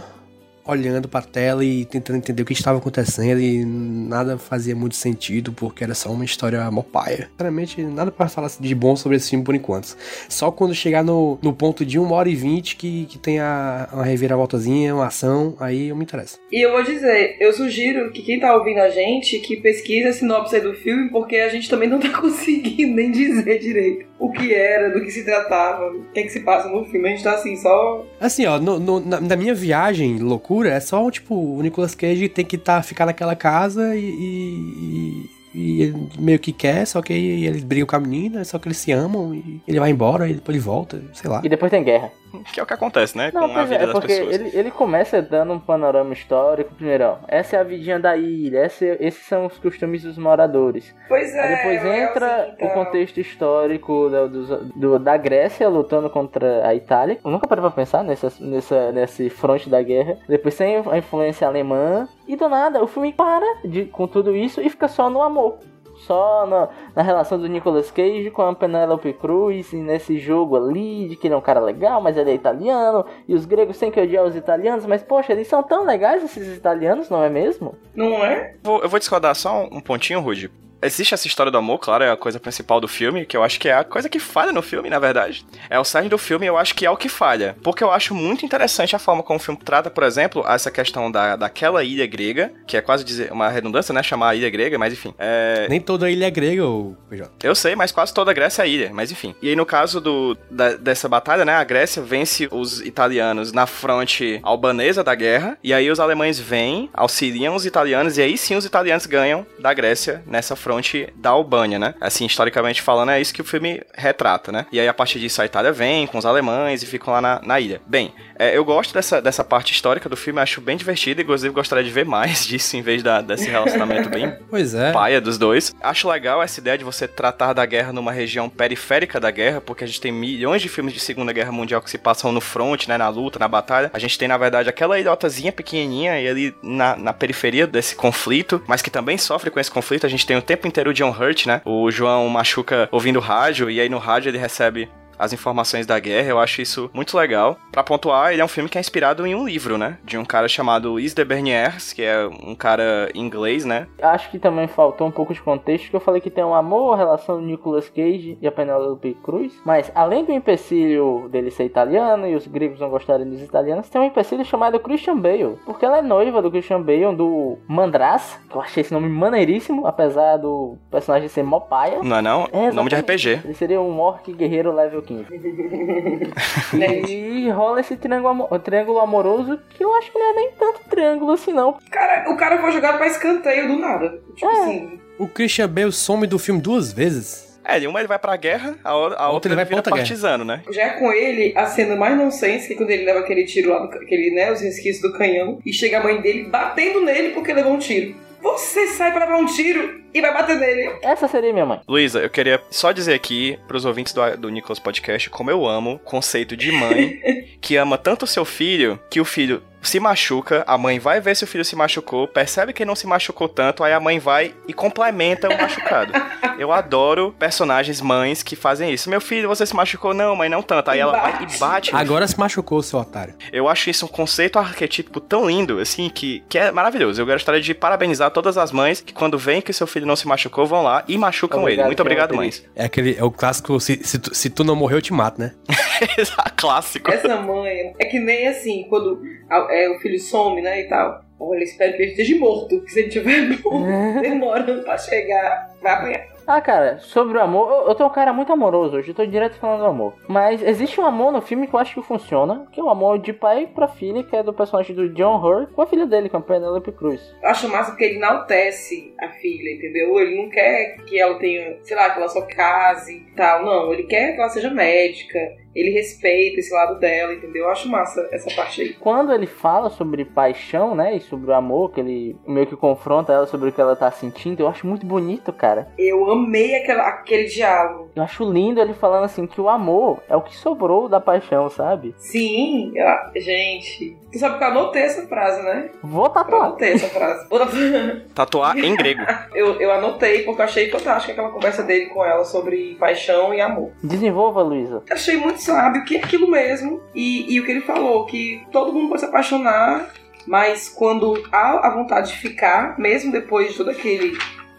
olhando pra tela e tentando entender o que estava acontecendo e nada fazia muito sentido porque era só uma história mopaia. Sinceramente, nada pra falar de bom sobre esse filme por enquanto. Só quando chegar no, no ponto de uma hora e vinte que, que tem a, uma reviravoltazinha, uma ação, aí eu me interesso. E eu vou dizer, eu sugiro que quem tá ouvindo a gente, que pesquise a sinopse aí do filme, porque a gente também não tá (laughs) conseguindo nem dizer direito o que era, do que se tratava, o que é que se passa no filme. A gente tá assim, só... Assim, ó, no- no- na, na minha viagem, loucura, é só, tipo, o Nicolas Cage tem que tá, ficar naquela casa e, e- e ele meio que quer, só que eles brigam com a menina, só que eles se amam e ele vai embora e depois ele volta, sei lá. E depois tem guerra. Que é o que acontece, né? Não, com a pois vida é, das porque pessoas. ele, ele começa dando um panorama histórico. Primeiro, ó, essa é a vidinha da ilha, essa, esses são os costumes dos moradores. Pois é. Aí depois é entra assim, então. o contexto histórico da, dos- do- da Grécia lutando contra a Itália. Eu nunca parei pra pensar nessa, nessa, nesse fronte da guerra. Depois tem a influência alemã. E do nada, o filme para de, com tudo isso e fica só no amor. Só na, na relação do Nicolas Cage com a Penélope Cruz e nesse jogo ali de que ele é um cara legal, mas ele é italiano. E os gregos têm que odiar os italianos, mas poxa, eles são tão legais esses italianos, não é mesmo? Não é? Vou- eu vou discordar só um pontinho, Rude. Existe essa história do amor, claro, é a coisa principal do filme, que eu acho que é a coisa que falha no filme, na verdade. É o cerne do filme, eu acho que é o que falha. Porque eu acho muito interessante a forma como o filme trata, por exemplo, essa questão da, daquela ilha grega, que é quase dizer uma redundância, né? Chamar a ilha grega, mas enfim. É, Nem toda ilha é grega, ô PJ. eu sei, mas quase toda a Grécia é ilha, mas enfim. E aí, no caso do, da- dessa batalha, né, a Grécia vence os italianos na fronte albanesa da guerra, e aí os alemães vêm, auxiliam os italianos, e aí sim os italianos ganham da Grécia nessa fronte fronte da Albânia, né? Assim, historicamente falando, é isso que o filme retrata, né? E aí, a partir disso, a Itália vem com os alemães e ficam lá na, na ilha. Bem, é, eu gosto dessa, dessa parte histórica do filme, acho bem divertido, inclusive gostaria de ver mais (laughs) disso em vez da, desse relacionamento bem (laughs) Pois é. paia dos dois. Acho legal essa ideia de você tratar da guerra numa região periférica da guerra, porque a gente tem milhões de filmes de Segunda Guerra Mundial que se passam no front, né, na luta, na batalha. A gente tem, na verdade, aquela ilhotazinha pequenininha e ali na, na periferia desse conflito, mas que também sofre com esse conflito. A gente tem o tempo inteiro o John Hurt, né? O João machuca ouvindo rádio e aí no rádio ele recebe as informações da guerra, eu acho isso muito legal. Pra pontuar, ele é um filme que é inspirado em um livro, né? De um cara chamado Is de Berniers, que é um cara inglês, né? Acho que também faltou um pouco de contexto, que eu falei que tem um amor, a relação do Nicolas Cage e a Penelope Cruz. Mas além do empecilho dele ser italiano e os gregos não gostarem dos italianos, tem um empecilho chamado Christian Bale. Porque ela é noiva do Christian Bale, do Mandraz, que eu achei esse nome maneiríssimo, apesar do personagem ser mó paia. Não é não? É, Nome de. RPG. Ele seria um orc guerreiro level 15. (laughs) e rola esse triângulo, amo- triângulo amoroso que eu acho que não é nem tanto triângulo assim, não. Cara, o cara foi jogado pra escanteio do nada. Tipo É. assim. O Christian Bale some do filme duas vezes. É, de uma ele vai pra guerra, a, o- a outra ele vai ele pra vira outra guerra. né? Já é com ele a cena mais nonsense, que é quando ele leva aquele tiro lá, do, aquele, né, os resquícios do canhão, e chega a mãe dele batendo nele porque levou um tiro. Você sai pra levar um tiro e vai bater nele. Essa seria minha mãe. Luísa, eu queria só dizer aqui pros ouvintes do, do Nicholas Podcast como eu amo o conceito de mãe (laughs) que ama tanto o seu filho que o filho se machuca, a mãe vai ver se o filho se machucou, percebe que ele não se machucou tanto, aí a mãe vai e complementa o machucado. Eu adoro personagens mães que fazem isso. Meu filho, você se machucou? Não, mãe, não tanto. Aí ela vai e bate. Agora se machucou, seu otário. Eu acho isso um conceito arquetípico tão lindo, assim, que, que é maravilhoso. Eu gostaria de parabenizar todas as mães que, quando veem que seu filho não se machucou, vão lá e machucam Obrigado, ele. Muito obrigado, mães. É aquele, é o clássico, se, se, tu, se tu não morrer, eu te mato, né? (laughs) Clássico. Essa mãe é que nem assim, quando a- é, o filho some, né, e tal. Olha, espero que ele esteja morto, que se ele tiver (laughs) morto, demorando pra chegar, vai apanhar. Ah, cara, sobre o amor, eu, eu tô um cara muito amoroso hoje, eu tô direto falando do amor. Mas existe um amor no filme que eu acho que funciona, que é o amor de pai pra filha, que é do personagem do John Hurt com a filha dele, com a Penelope Cruz. Eu acho massa porque ele enaltece a filha, entendeu? Ele não quer que ela tenha, sei lá, que ela só case e tal. Não, ele quer que ela seja médica. Ele respeita esse lado dela, entendeu? Eu acho massa essa parte aí. Quando ele fala sobre paixão, né, e sobre o amor, que ele meio que confronta ela sobre o que ela tá sentindo, eu acho muito bonito, cara. Eu amei aquela, aquele diálogo. Eu acho lindo ele falando assim que o amor é o que sobrou da paixão, sabe? Sim, gente. Tu sabe que eu anotei essa frase, né? Vou Eu tatuar. anotei essa frase. Vou tatuar. Tatuar em grego. (laughs) Eu, eu anotei porque eu achei fantástica aquela conversa dele com ela sobre paixão e amor. Desenvolva, Luísa. Eu achei muito sábio que é aquilo mesmo. E, e o que ele falou, que todo mundo pode se apaixonar, mas quando há a vontade de ficar, mesmo depois de todo aquele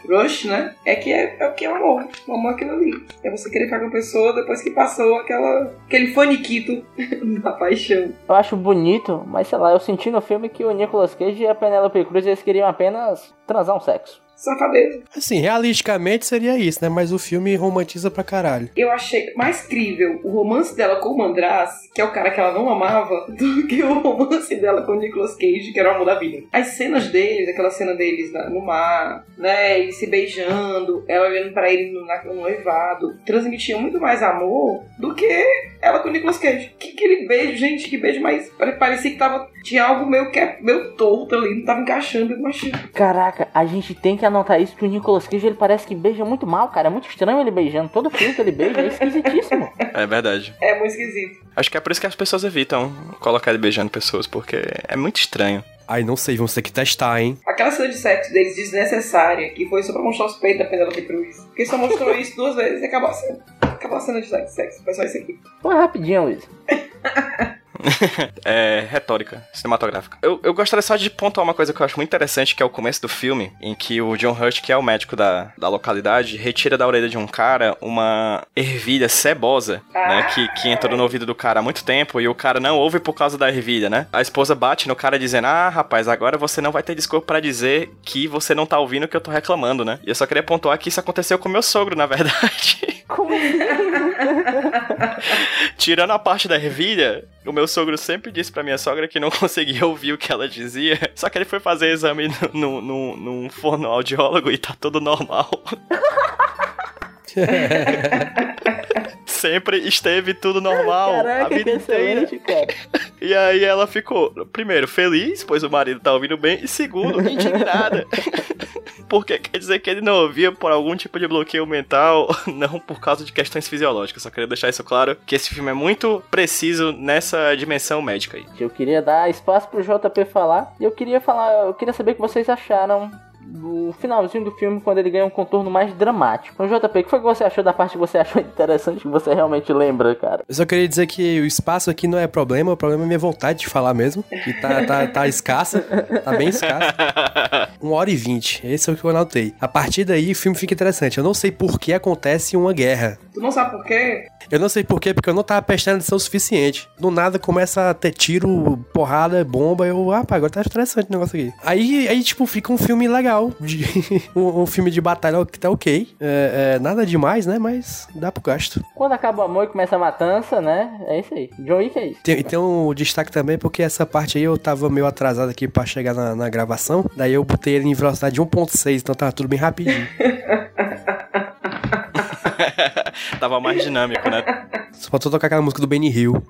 rush, né? É que é, é o que é o amor. O amor é aquilo ali. É você querer ficar com a pessoa depois que passou aquela, aquele faniquito (laughs) da paixão. Eu acho bonito, mas sei lá, eu senti no filme que o Nicolas Cage e a Penelope Cruz eles queriam apenas transar um sexo. Safadeza. Assim, realisticamente seria isso, né? Mas o filme romantiza pra caralho. Eu achei mais crível o romance dela com o Mandraz, que é o cara que ela não amava, (laughs) do que o romance dela com o Nicolas Cage, que era o amor da vida. As cenas deles, aquela cena deles na- no mar, né, eles se beijando, ela olhando pra ele no, na- no noivado, transmitiam muito mais amor do que ela com o Nicolas Cage. Que aquele beijo, gente, que beijo mais... pare- Parecia que tava, tinha algo meio, que, é, meio torto ali, não tava encaixando, eu achei. Caraca, a gente tem que anotar isso que o Nicolas Cage ele parece que beija muito mal, cara. É muito estranho ele beijando. Todo filme que ele beija é esquisitíssimo. (laughs) É verdade. É muito esquisito. Acho que é por isso que as pessoas evitam colocar ele beijando pessoas, porque é muito estranho. Ai, não sei, vamos ter que testar, hein? Aquela cena de sexo deles desnecessária, que foi só pra mostrar os peitos da Penelope Cruz. Porque só mostrou isso duas vezes e acabou a cena. Acabou a cena de sexo. Foi só isso aqui. Foi rapidinho, Luiz. (laughs) (laughs) É retórica cinematográfica. Eu, eu gostaria só de pontuar uma coisa que eu acho muito interessante, que é o começo do filme, em que o John Hurt, que é o médico da, da localidade, retira da orelha de um cara uma ervilha cebosa, né? Que, que entrou no ouvido do cara há muito tempo e o cara não ouve por causa da ervilha, né? A esposa bate no cara dizendo: Ah, rapaz, agora você não vai ter desculpa pra dizer que você não tá ouvindo o que eu tô reclamando, né? E eu só queria pontuar que isso aconteceu com meu sogro, na (laughs) verdade. Como assim? (laughs) Tirando a parte da ervilha, o meu sogro sempre disse pra minha sogra que não (laughs) conseguia ouvir o que ela dizia. Só que ele foi fazer exame no, no, num fonoaudiólogo e tá tudo normal. (laughs) (laughs) sempre esteve tudo normal a Caraca, vida que inteira. cara. (laughs) E aí ela ficou, primeiro, feliz, pois o marido tá ouvindo bem, e segundo, indignada. (laughs) Porque quer dizer que ele não ouvia por algum tipo de bloqueio mental, não por causa de questões fisiológicas. Só queria deixar isso claro, que esse filme é muito preciso nessa dimensão médica aí. Eu queria dar espaço pro JP falar. E eu queria falar, eu queria saber o que vocês acharam do finalzinho do filme quando ele ganha um contorno mais dramático. Então, JP, o que foi que você achou da parte que você achou (laughs) interessante que você realmente lembra, cara? Eu só queria dizer que o espaço aqui não é problema, o problema é minha vontade de falar mesmo. Que tá, tá, tá (laughs) escassa, tá bem escassa. (laughs) Uma hora e vinte, esse é o que eu anotei. A partir daí o filme fica interessante. Eu não sei por que acontece uma guerra. Tu não sabe por quê? Eu não sei por quê, porque eu não tava prestando atenção o suficiente. Do nada começa a ter tiro, porrada, bomba. Eu, ah, pá, agora tá interessante o negócio aqui. Aí, aí tipo, fica um filme legal. de- (laughs) um, um filme de batalha que tá ok. É, é, nada demais, né? Mas dá pro gasto. Quando acaba o amor e começa a matança, né? É isso aí. John Wick é isso. Tem, tem um destaque também, porque essa parte aí eu tava meio atrasado aqui pra chegar na, na gravação. Daí eu botei ele em velocidade de 1.6, então tava tudo bem rapidinho. (laughs) (laughs) Tava mais dinâmico, né? Só faltou tocar aquela música do Benny Hill. (laughs)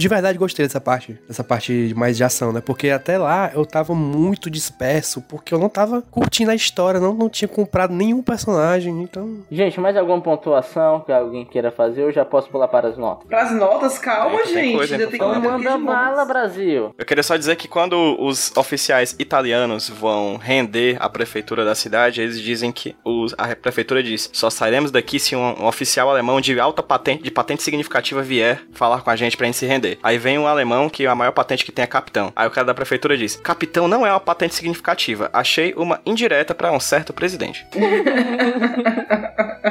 De verdade gostei dessa parte, dessa parte mais de ação, né? Porque até lá eu tava muito disperso, porque eu não tava curtindo a história, não, não tinha comprado nenhum personagem, então... Gente, mais alguma pontuação que alguém queira fazer? Eu já posso pular para as notas. Pras notas, calma, tem gente. coisa, ainda tem Então manda bala, Brasil. Eu queria só dizer que quando os oficiais italianos vão render a prefeitura da cidade, eles dizem que os- a prefeitura diz: só sairemos daqui se um, um oficial alemão de alta patente, de patente significativa vier falar com a gente pra gente se render. Aí vem um alemão que a maior patente que tem é capitão. Aí o cara da prefeitura diz: capitão não é uma patente significativa. Achei uma indireta pra um certo presidente. (laughs)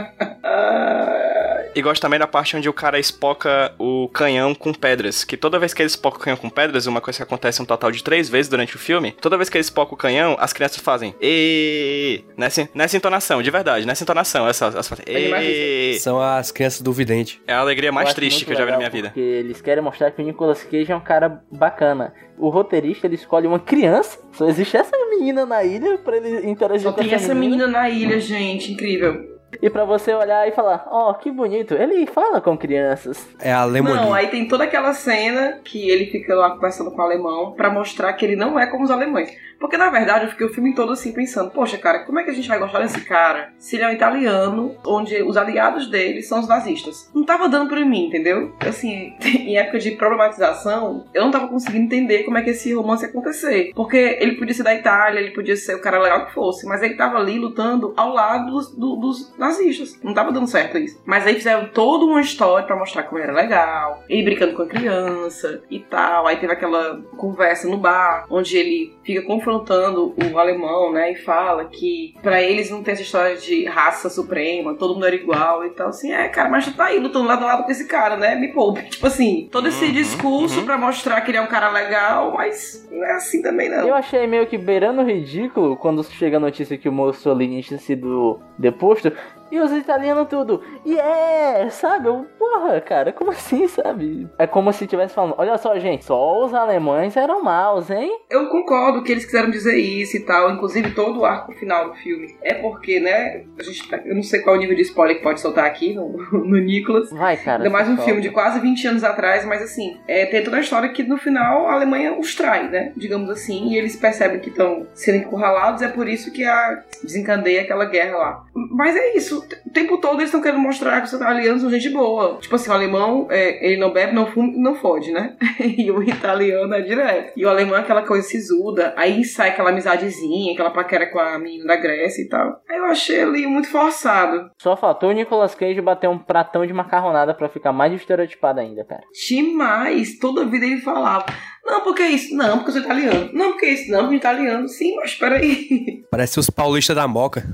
E gosto também da parte onde o cara espoca o canhão com pedras. Que toda vez que ele espoca o canhão com pedras, uma coisa que acontece um total de três vezes durante o filme, toda vez que ele espoca o canhão, as crianças fazem e nessa, nessa entonação, de verdade, nessa entonação. Essa, elas fazem "Ê". São as crianças do vidente. É a alegria mais triste que eu já vi na minha vida. Porque eles querem mostrar que o Nicolas Cage é um cara bacana. O roteirista ele escolhe uma criança, só existe essa menina na ilha pra ele interagir Só com tem essa menina na ilha, gente. Incrível. E pra você olhar e falar, ó, que bonito, ele fala com crianças. É a. Não, aí tem toda aquela cena que ele fica lá conversando com o alemão pra mostrar que ele não é como os alemães. Porque na verdade eu fiquei o filme todo assim pensando, poxa, cara, como é que a gente vai gostar desse cara se ele é um italiano, onde os aliados dele são os nazistas? Não tava dando pra mim, entendeu? Assim, (laughs) em época de problematização, eu não tava conseguindo entender como é que esse romance ia acontecer. Porque ele podia ser da Itália, ele podia ser o cara legal que fosse, mas ele tava ali lutando ao lado dos, do- dos nazistas. Não tava dando certo isso. Mas aí fizeram toda uma história pra mostrar como ele era legal, ele brincando com a criança e tal. Aí teve aquela conversa no bar, onde ele fica confrontando o alemão, né? E fala que pra eles não tem essa história de raça suprema, todo mundo era igual e tal. Assim, é, cara, mas tu tá aí lutando lado a lado com esse cara, né? Me poupe. Tipo assim, todo esse Uhum, discurso uhum. pra mostrar que ele é um cara legal, mas não é assim também, não. Eu achei meio que beirando ridículo quando chega a notícia que o Mussolini tinha sido deposto. E os italianos tudo, yeah, sabe? Eu, porra, cara, como assim, sabe? É como se estivesse falando, olha só, gente, só os alemães eram maus, hein? Eu concordo que eles quiseram dizer isso e tal, inclusive todo o arco final do filme. É porque, né, a gente, tá- eu não sei qual o nível de spoiler que pode soltar aqui no, (laughs) no Nicolas. Vai, cara. Ainda mais um filme de quase 20 anos atrás, mas assim, é, tem toda a história que no final a Alemanha os trai, né? Digamos assim, e eles percebem que estão sendo encurralados, é por isso que a, desencadeia aquela guerra lá. Mas é isso, o tempo todo eles estão querendo mostrar que os italianos são gente boa. Tipo assim, o alemão, é, ele não bebe, não fuma não fode, né? (laughs) e o italiano é direto. E o alemão é aquela coisa sisuda, aí sai aquela amizadezinha, aquela paquera com a menina da Grécia e tal. Aí eu achei ali muito forçado. Só faltou o Nicolas Cage bater um pratão de macarronada pra ficar mais estereotipado ainda, cara. Demais. Toda vida ele falava. Não, porque isso? Não, porque eu sou italiano. Não, porque isso? Não, porque italiano. Sim, mas peraí. Parece os paulistas da Moca.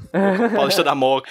Paulista da Moca.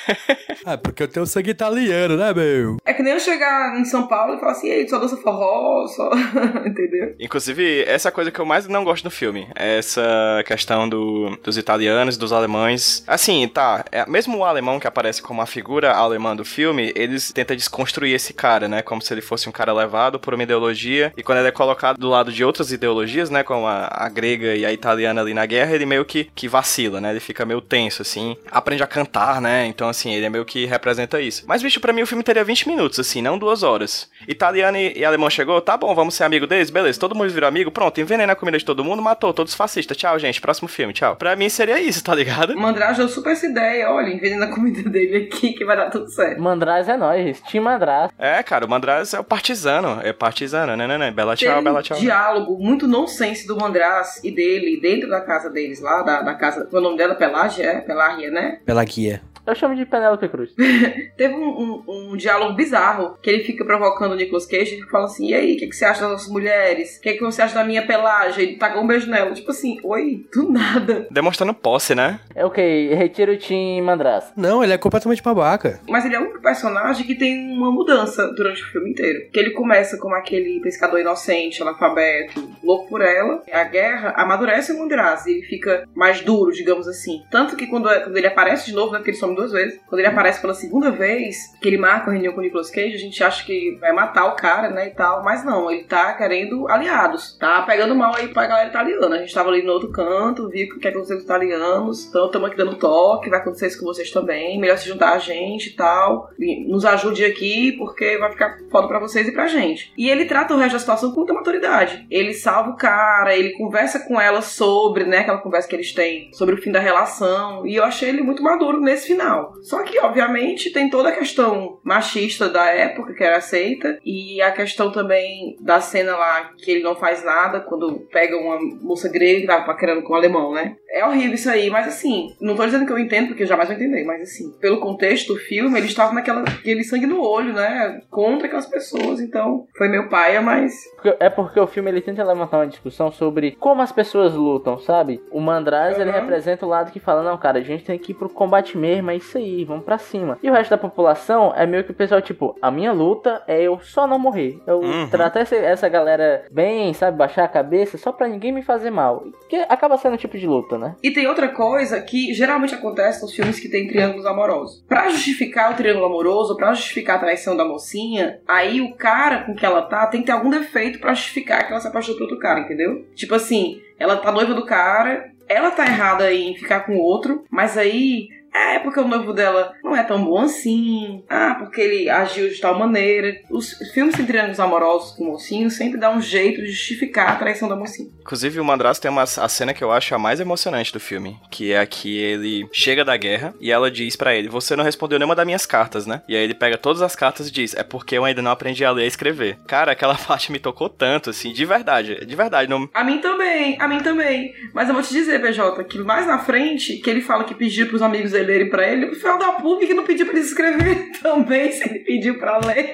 Ah, (laughs) porque eu tenho sangue italiano, né, meu? É que nem eu chegar em São Paulo e falar assim, ei, só dança forró, só. (laughs) Entendeu? Inclusive, essa é a coisa que eu mais não gosto do filme. É essa questão do, dos italianos, dos alemães. Assim, tá. é- mesmo o alemão que aparece como a figura alemã do filme, eles tentam desconstruir esse cara, né? Como se ele fosse um cara levado por uma ideologia. E quando ele é colocado do lado de outras ideologias, né? Como a, a grega e a italiana ali na guerra, ele meio que, que vacila, né? Ele fica meio tenso, assim. Aprende a cantar, né? Então, assim, ele é meio que representa isso. Mas, bicho, pra mim o filme teria 20 minutos, assim, não duas horas. Italiano e, e alemão chegou, tá bom, vamos ser amigo deles, beleza. Todo mundo virou amigo, pronto, envenena a comida de todo mundo, matou todos os fascistas. Tchau, gente. Próximo filme, tchau. Pra mim seria isso, tá ligado? Mandrake deu super essa ideia, olha, envenena a comida (laughs) dele aqui que vai dar tudo certo. Mandraz é nós, Team Mandraz. É, cara, o Mandraz é o partisano. É partisano, né, né, né? Bela tchau, Teve bela tchau. diálogo muito nonsense do Mandraz e dele dentro da casa deles lá, da, da casa. É o nome dela? Pelágia? É? Pelágia, né? Pela guia. Eu chamo de Penélope Cruz. (laughs) Teve um, um- um diálogo bizarro que ele fica provocando o Nicolas Cage e fala assim: E aí, o que, que você acha das nossas mulheres? O que, que você acha da minha pelagem? Ele taca um beijo nela. Tipo assim, oi, do nada. Demonstrando posse, né? É ok, retiro o Team Mandraz. Não, ele é completamente babaca. Mas ele é o único personagem que tem uma mudança durante o filme inteiro. Que ele começa como aquele pescador inocente, analfabeto, louco por ela. A guerra amadurece o Mandraz e ele fica mais duro, digamos assim. Tanto que quando, quando ele aparece de novo, né, duas vezes, quando ele aparece pela segunda vez, que ele marca a reunião com o Nicolas Cage, a gente acha que vai matar o cara, né, e tal. Mas não, ele tá querendo aliados. Tá pegando mal aí pra galera italiana. A gente tava ali no outro canto, viu o que aconteceu com os italianos. Então estamos aqui dando toque, vai acontecer isso com vocês também. Melhor se juntar a gente e tal. E nos ajude aqui, porque vai ficar foda pra vocês e pra gente. E ele trata o resto da situação com muita maturidade. Ele salva o cara, ele conversa com ela sobre, né, aquela conversa que eles têm sobre o fim da relação. E eu achei ele muito maduro nesse final. Só que, obviamente, tem toda a questão machista da época que era aceita. E a questão também da cena lá que ele não faz nada quando pega uma moça grega que tava paquerando com o alemão, né? É horrível isso aí, mas assim, não tô dizendo que eu entendo, porque eu jamais vou entender, mas assim, pelo contexto do filme, ele estava naquela aquele sangue no olho, né? Contra aquelas pessoas, então foi meu paia, mas É porque o filme ele tenta levantar uma discussão sobre como as pessoas lutam, sabe? O Mandraz ele Uhum. representa o lado que fala, não, cara, a gente tem que ir pro combate mesmo, é isso aí, vamos pra cima. E o resto da população é meio que o pessoal, tipo, a minha luta é eu só não morrer. Eu Uhum. tratar essa, essa galera bem, sabe, baixar a cabeça só pra ninguém me fazer mal. Que acaba sendo um tipo de luta, né? E tem outra coisa que geralmente acontece nos filmes que tem triângulos amorosos. Pra justificar o triângulo amoroso, pra justificar a traição da mocinha, aí o cara com que ela tá tem que ter algum defeito pra justificar que ela se apaixonou por outro cara, entendeu? Tipo assim, ela tá noiva do cara, ela tá errada em ficar com outro, mas aí é porque o noivo dela não é tão bom assim. Ah, porque ele agiu de tal maneira. Os filmes sem triângulos amorosos com mocinhos sempre dá um jeito de justificar a traição da mocinha. Inclusive, o Mandrasto tem uma, a cena que eu acho a mais emocionante do filme, que é a que ele chega da guerra e ela diz pra ele: Você não respondeu nenhuma das minhas cartas, né? E aí ele pega todas as cartas e diz: É porque eu ainda não aprendi a ler e escrever. Cara, aquela (laughs) parte me tocou tanto, assim, de verdade, de verdade. Não... A mim também, a mim também. Mas eu vou te dizer, PJ, que mais na frente, que ele fala que pediu pros amigos dele lerem pra ele, o final da PUC que não pediu pra ele escrever (laughs) também, se ele pediu pra ler.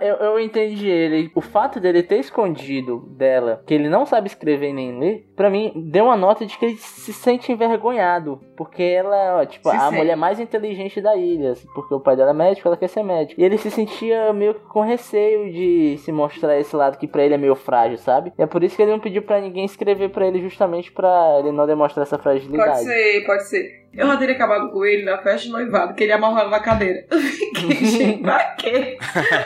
Eu, eu entendi ele. O fato dele ter escondido dela que ele não sabe escrever nem ler, pra mim, deu uma nota de que ele se sente envergonhado. Porque ela, ó, tipo, Se a sente. mulher mais inteligente da ilha. Porque o pai dela é médico, ela quer ser médica. E ele se sentia meio que com receio de se mostrar esse lado que pra ele é meio frágil, sabe? E é por isso que ele não pediu pra ninguém escrever pra ele, justamente pra ele não demonstrar essa fragilidade. Pode ser, pode ser. Eu já teria acabado com ele na festa de noivado, que ele amarrado na cadeira. Eu (laughs) fiquei, gente, pra quê?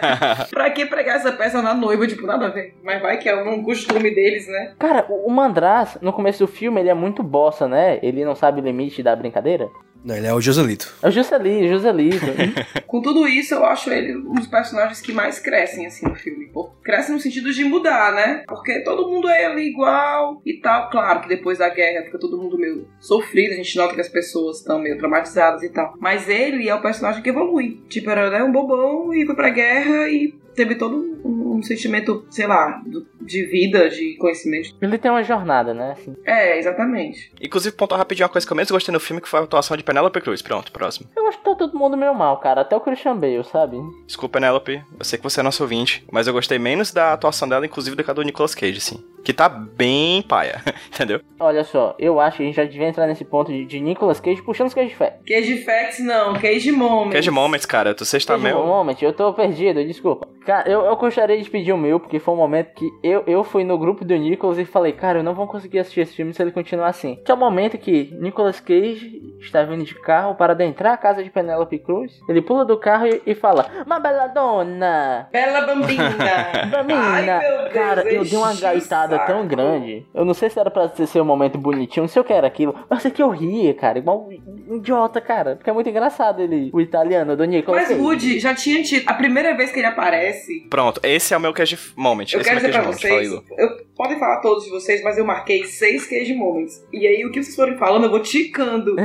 (laughs) pra que pregar essa peça na noiva? Tipo, nada a ver. Mas vai que é um costume deles, né? Cara, o o Mandraz, no começo do filme, ele é muito bossa, né? Ele não sabe o limite da brincadeira. Não, ele é o Joselito. É o Juscelino, Joselito. (laughs) Com tudo isso, eu acho ele um dos personagens que mais crescem, assim, no filme. Pô, Cresce no sentido de mudar, né? Porque todo mundo é ali igual e tal. Claro que depois da guerra fica todo mundo meio sofrido, a gente nota que as pessoas estão meio traumatizadas e tal. Mas ele é o personagem que evolui. Tipo, era né, um bobão e foi pra guerra e teve todo um um sentimento, sei lá, do- de vida, de conhecimento. Ele tem uma jornada, né? Assim. É, exatamente. Inclusive, pontuar rapidinho uma coisa que eu menos gostei no filme, que foi a atuação de Penélope Cruz. Pronto, próximo. Eu acho que tá todo mundo meio mal, cara. Até o Christian Bale, sabe? Desculpa, Penélope. Eu sei que você é nosso ouvinte, mas eu gostei menos da atuação dela, inclusive, do que a do Nicolas Cage, assim. Que tá bem paia, (laughs) entendeu? Olha só, eu acho que a gente já devia entrar nesse ponto de, de Nicolas Cage puxando os Cage Facts. Cage Facts não, Cage Moments. Cage Moments, cara, você está Teve um meio... moment, eu tô perdido, desculpa. Cara, eu, eu gostaria de pedir o meu, porque foi um momento que eu, eu fui no grupo do Nicolas e falei, cara, eu não vou conseguir assistir esse filme se ele continuar assim. Que é o momento que Nicolas Cage está vindo de carro para adentrar a casa de Penélope Cruz. Ele pula do carro e, e fala, Ma bela dona! Bela Bambina. (laughs) Bambina! Ai, meu Deus, cara, eu dei uma gaitada saco. tão grande. Eu não sei se era pra ser um momento bonitinho, não sei o que era aquilo. Mas sei que eu ria, cara, igual um idiota, cara. Porque é muito engraçado ele, o italiano do Nicolas Mas Cage. Woody já tinha tido. A primeira vez que ele aparece. Pronto, esse é o meu Cage Moment. Eu esse é quero o meu dizer pra vocês. Eu, podem falar todos de vocês, mas eu marquei seis Cage Moments. E aí, o que vocês forem falando, eu vou ticando.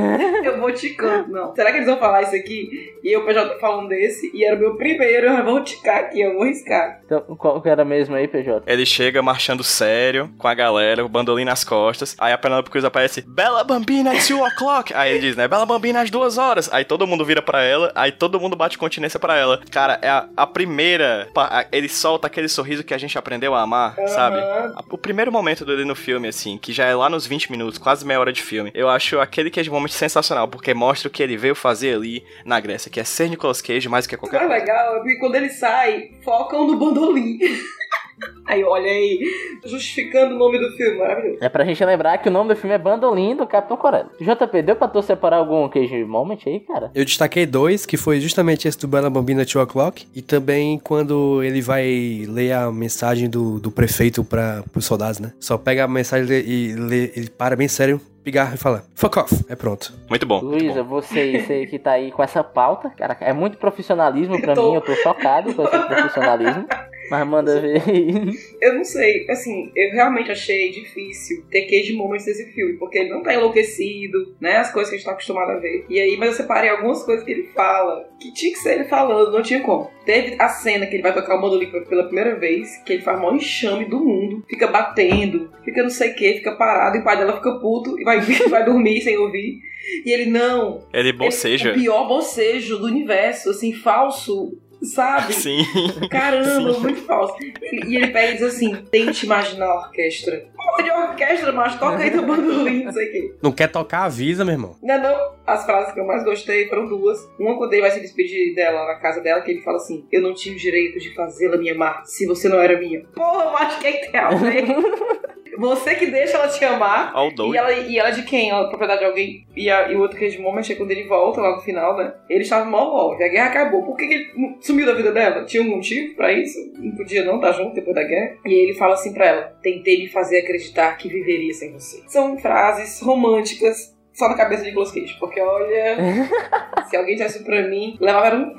eu vou ticando. Não. Será que eles vão falar isso aqui? E eu já tô falando desse. E era o meu primeiro. Eu vou ticar aqui, eu vou riscar. Então, qual que era mesmo aí, PJ? Ele chega marchando sério, com a galera, o bandolim nas costas. Aí a Penélope Cruz aparece, Bela Bambina, it's two o'clock. Aí ele diz, né, Bela Bambina, às duas horas. Aí todo mundo vira pra ela, aí todo mundo bate continência pra ela. Cara, é a, a primeira... pa- a- Ele solta aquele sorriso que a gente aprendeu a amar, sabe? Aham. A- O primeiro momento dele no filme, assim, que já é lá nos 20 minutos, quase meia hora de filme, eu acho aquele Cage Moment sensacional, porque mostra o que ele veio fazer ali na Grécia, que é ser Nicolas Cage mais do que O qualquer mais legal é porque quando ele sai, focam no bandolim. (laughs) Aí, olha aí, justificando o nome do filme, maravilhoso. É pra gente lembrar que o nome do filme é Bandolim do Capitão Corelli. JP, deu pra tu separar algum Cage Moment aí, cara? Eu destaquei dois, que foi justamente esse do Bela Bambina 2 O'Clock, e também quando ele vai ler a mensagem do, do prefeito para os soldados, né? Só pega a mensagem e lê- e lê, ele para bem sério, pigarra e fala, fuck off, é pronto. Muito bom. Luísa, você, você que tá aí com essa pauta, cara, é muito profissionalismo pra tô. mim, eu tô chocado com esse profissionalismo. (laughs) Mas manda ver aí. (laughs) Eu não sei, assim, eu realmente achei difícil ter Cage Moments nesse filme, porque ele não tá enlouquecido, né? As coisas que a gente tá acostumado a ver. E aí, mas eu separei algumas coisas que ele fala, que tinha que ser ele falando, não tinha como. Teve a cena que ele vai tocar o bandolim pela primeira vez, que ele faz o maior enxame do mundo, fica batendo, fica não sei o que, fica parado, e o pai dela fica puto e vai, (laughs) vai dormir sem ouvir. E ele, não, Ele boceja. o pior bocejo do universo, assim, falso, sabe? Sim. Caramba, muito falso. E, ele pega e diz assim: tente imaginar a orquestra. Porra de orquestra, mas toca aí do bandolim, não sei o quê. Não quer tocar, avisa, meu irmão. Não, não. As frases que eu mais gostei foram duas. Uma quando ele vai se despedir dela na casa dela, que ele fala assim: Eu não tinha o direito de fazê-la me amar se você não era minha. Porra, é que tem a ver. Você que deixa ela te amar. All E ela, e ela de quem? Ela, propriedade de alguém. E, a, e o outro que é de moment é quando ele volta lá no final, né? Ele estava mal óbvio, a guerra acabou. Por que, que ele sumiu da vida dela? Tinha um motivo pra isso? Não podia não estar junto depois da guerra? E ele fala assim pra ela: Tentei me fazer acreditar que viveria sem você. São frases românticas. Só na cabeça de Nicolas Cage, porque olha, (laughs) se alguém tivesse pra mim, levava era um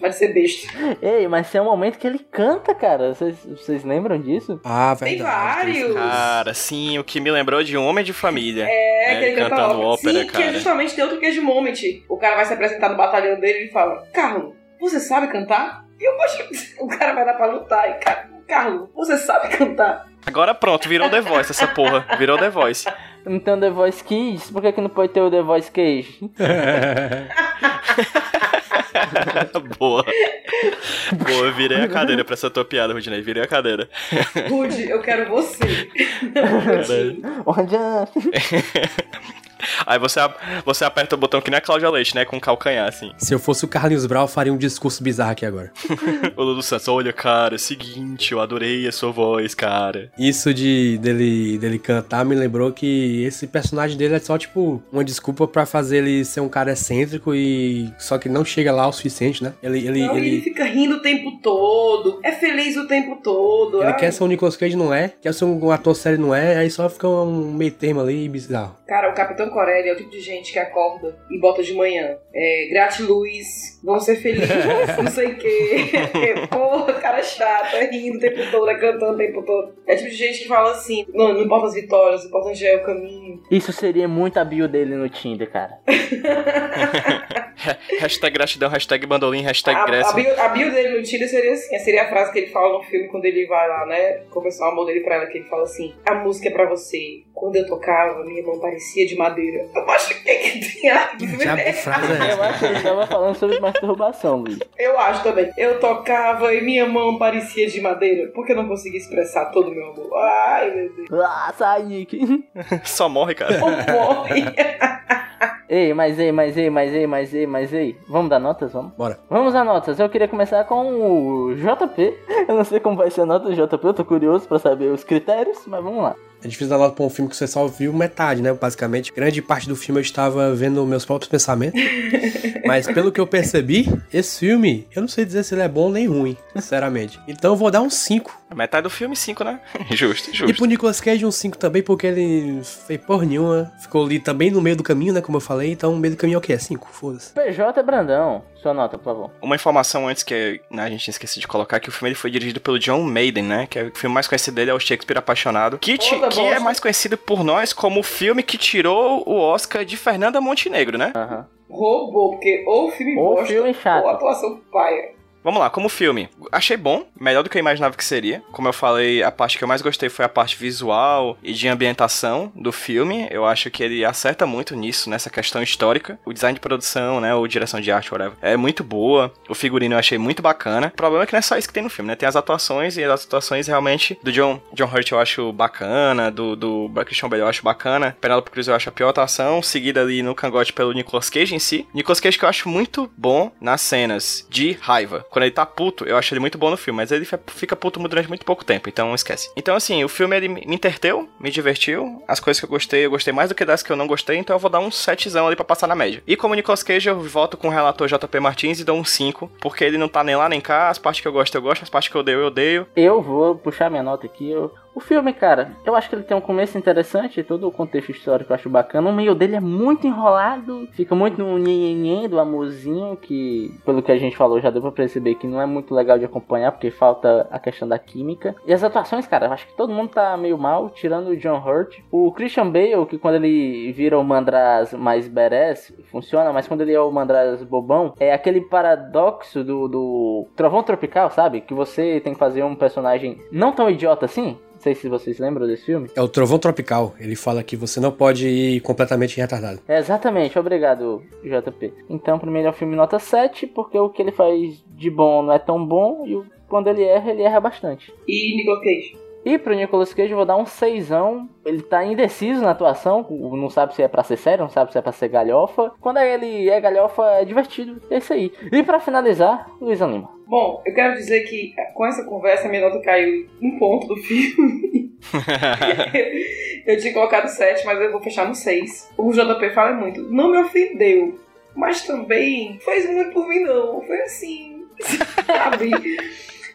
mas de ser besta. Ei, mas tem um momento que ele canta, cara. Vocês, lembram disso? Ah, Tem verdade. vários. Cara, sim, o que me lembrou de um Homem de Família. É, É, que ele canta cantando ópera. ópera, Sim, que cara. é justamente tem outro queijo moment. O cara vai se apresentar no batalhão dele e ele fala: Carlos, você sabe cantar? E eu acho (laughs) o cara vai dar pra lutar. E Car- Carlos, você sabe cantar? Agora pronto, virou The Voice essa porra. Virou The Voice. Não tem o The Voice Kids? Por que, que não pode ter o The Voice Cage? (laughs) (laughs) Boa. Boa, virei a cadeira pra essa tua piada, Rudinei. Virei a cadeira. Rude, eu quero você. Onde Aí você, você aperta o botão que nem a Cláudia Leite, né? Com calcanhar, assim. Se eu fosse o Carlinhos Brau, eu faria um discurso bizarro aqui agora. (laughs) O Lulu Santos, olha, cara, é o seguinte, eu adorei a sua voz, cara. Isso de dele, dele cantar me lembrou que esse personagem dele é só, tipo, uma desculpa pra fazer ele ser um cara excêntrico e só que não chega lá o suficiente, né? Ele, ele, Não, ele, ele fica rindo o tempo todo. É feliz o tempo todo. ele quer ser um Nicolas Cage, não é? Quer ser um ator sério, não é? Aí só fica um meio termo ali bizarro. Cara, o Capitão Corelli é o tipo de gente que acorda e bota de manhã. É, gratiluz, vão ser felizes, (laughs) não sei o quê. (laughs) Porra, cara chato, é rindo o tempo todo, é cantando o tempo todo. É tipo de gente que fala assim: não, não importa as vitórias, o importante é o caminho. Isso seria muito a bio dele no Tinder, cara. (laughs) hashtag gratidão, hashtag bandolim, hashtag A, a, bio, a bio dele no Tinder seria assim: seria a frase que ele fala no filme quando ele vai lá, né? Conversar o amor dele pra ela, que ele fala assim: a música é pra você. Quando eu tocava, minha mão parecia de madeira. Eu acho que que tem a Já a frase é Eu acho que ele tava falando sobre masturbação, Luiz. Eu acho também. Eu tocava e minha mão parecia de madeira, porque eu não conseguia expressar todo o meu amor. Ai, meu Deus. Ah, sai, Nick. (laughs) Só morre, cara. Morre. (laughs) Ei, mas ei, mas ei, mas ei, mas ei, mas ei. Vamos dar notas? Vamos? Bora. Vamos dar notas. Eu queria começar com o JP. Eu não sei como vai ser a nota do JP, eu tô curioso pra saber os critérios, mas vamos lá. É difícil dar nota pra um filme que você só viu metade, né? Basicamente, grande parte do filme eu estava vendo meus próprios pensamentos. (laughs) Mas pelo que eu percebi, esse filme, eu não sei dizer se ele é bom nem ruim, sinceramente. Então eu vou dar um 5. Metade do filme, 5, né? (laughs) Justo, E justo. pro Nicolas Cage um 5 também, porque ele fez porra nenhuma. Ficou ali também no meio do caminho, né? Como eu falei. Então, meio do caminho é o quê? É 5? Foda-se. PJ é Brandão. Sua nota, por favor. Uma informação antes que né, a gente tinha esquecido de colocar, que o filme ele foi dirigido pelo John Maiden, né? Que é o filme mais conhecido dele é o Shakespeare Apaixonado. Que, Puta, que é mais conhecido por nós como o filme que tirou o Oscar de Fernanda Montenegro, né? Aham. Roubou, porque ou filme Ou bosta, filme chato. ou atuação paia. Vamos lá, como filme. Achei bom, melhor do que eu imaginava que seria. Como eu falei, a parte que eu mais gostei foi a parte visual e de ambientação do filme. Eu acho que ele acerta muito nisso, nessa questão histórica. O design de produção, né, ou direção de arte, whatever, é muito boa. O figurino eu achei muito bacana. O problema é que não é só isso que tem no filme, né? Tem as atuações e as atuações realmente do John, John Hurt eu acho bacana, do, do Christian Bale eu acho bacana. Penelope Cruz eu acho a pior atuação, seguida ali no cangote pelo Nicolas Cage em si. Nicolas Cage que eu acho muito bom nas cenas de raiva. Quando ele tá puto, eu acho ele muito bom no filme, mas ele fica puto durante muito pouco tempo, então esquece. Então assim, o filme ele me interteu, me divertiu. As coisas que eu gostei, eu gostei mais do que das que eu não gostei, então eu vou dar um 7zão ali pra passar na média. E como Nicolas Cage, eu voto com o relator JP Martins e dou um 5, porque ele não tá nem lá nem cá, as partes que eu gosto eu gosto, as partes que eu odeio eu odeio. Eu vou puxar minha nota aqui. Eu- O filme, cara, eu acho que ele tem um começo interessante, todo o contexto histórico eu acho bacana. O meio dele é muito enrolado, fica muito no nhenhenhen do amorzinho, que, pelo que a gente falou, já deu pra perceber que não é muito legal de acompanhar, porque falta a questão da química. E as atuações, cara, eu acho que todo mundo tá meio mal, tirando o John Hurt. O Christian Bale, que quando ele vira o Mandraz mais badass, funciona, mas quando ele é o Mandraz bobão, é aquele paradoxo do, do Trovão Tropical, sabe? Que você tem que fazer um personagem não tão idiota assim. Não sei se vocês lembram desse filme. É o Trovão Tropical. Ele fala que você não pode ir completamente retardado. É, exatamente, obrigado, JP. Então, primeiro é um filme nota 7, porque o que ele faz de bom não é tão bom, e quando ele erra, ele erra bastante. E Nicolas Cage. E pro Nicolas Cage eu vou dar um seisão. Ele tá indeciso na atuação, não sabe se é pra ser sério, não sabe se é pra ser galhofa. Quando ele é galhofa, é divertido, é isso aí. E pra finalizar, Luiz Lima. Bom, eu quero dizer que com essa conversa minha nota caiu um ponto do filme. (laughs) eu tinha colocado 7, mas eu vou fechar no 6. O JP fala muito. Não me ofendeu, mas também fez muito por mim, não. Foi assim, (laughs) sabe?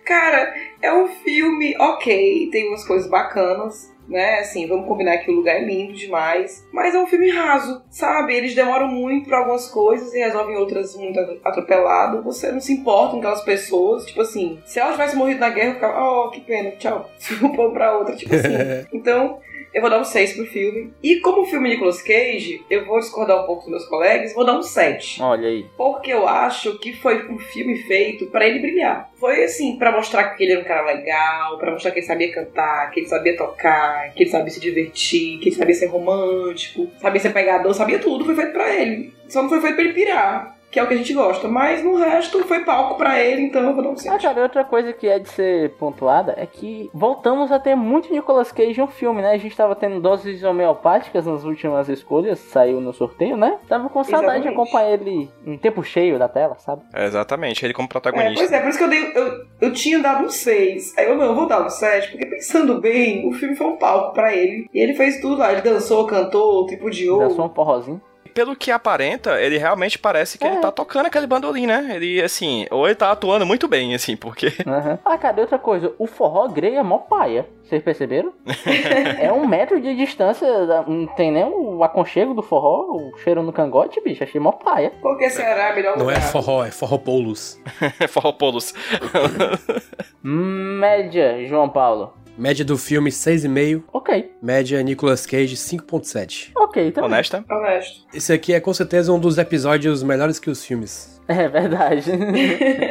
Cara, é um filme ok, tem umas coisas bacanas. Né, assim, vamos combinar que o lugar é lindo demais, mas é um filme raso, sabe? Eles demoram muito pra algumas coisas e resolvem outras muito atropelado. Você não se importa com aquelas pessoas, tipo assim, se ela tivesse morrido na guerra, eu ficava, oh, que pena, tchau. (laughs) Vou pra outra, tipo assim. (laughs) Então, eu vou dar um 6 pro filme. E como o filme Nicolas Cage, eu vou discordar um pouco dos meus colegas, vou dar um 7. Olha aí. Porque eu acho que foi um filme feito pra ele brilhar. Foi assim, pra mostrar que ele era um cara legal, pra mostrar que ele sabia cantar, que ele sabia tocar, que ele sabia se divertir, que ele sabia ser romântico, sabia ser pegador, sabia tudo, foi feito pra ele. Só não foi feito pra ele pirar. Que é o que a gente gosta, mas no resto foi palco pra ele, então eu vou dar um Ah, 7. cara, outra coisa que é de ser pontuada é que voltamos a ter muito Nicolas Cage no filme, né? A gente tava tendo doses homeopáticas nas últimas escolhas, saiu no sorteio, né? Tava com saudade de Exatamente. acompanhar ele em tempo cheio da tela, sabe? É, exatamente, ele como É, pois protagonista. é, por isso que eu dei. Eu, eu tinha dado um 6. Aí eu não, eu vou dar um 7, porque pensando bem, o filme foi um palco pra ele. E ele fez tudo lá. Ele dançou, cantou, tripudiou. Dançou um forrozinho. Pelo que aparenta, ele realmente parece que É. ele tá tocando aquele bandolim, né? Ele, assim, ou ele tá atuando muito bem, assim, porque. (laughs) Aham. Ah, cara, outra coisa, o forró grey é mó paia. Vocês perceberam? é um metro de distância, não tem nem o aconchego do forró, o cheiro no cangote, bicho. Achei mó paia. Porque será a melhor Não é lugar? forró, é forropoulos. Forropolos. Média, João Paulo. Média do filme 6,5. Ok, Média Nicolas Cage 5,7. ok, também. Honesta? Honesto. Esse aqui é com certeza um dos episódios melhores que os filmes. É verdade.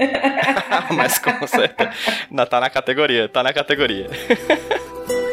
(laughs) Mas com certeza. Não, tá na categoria, tá na categoria. (laughs)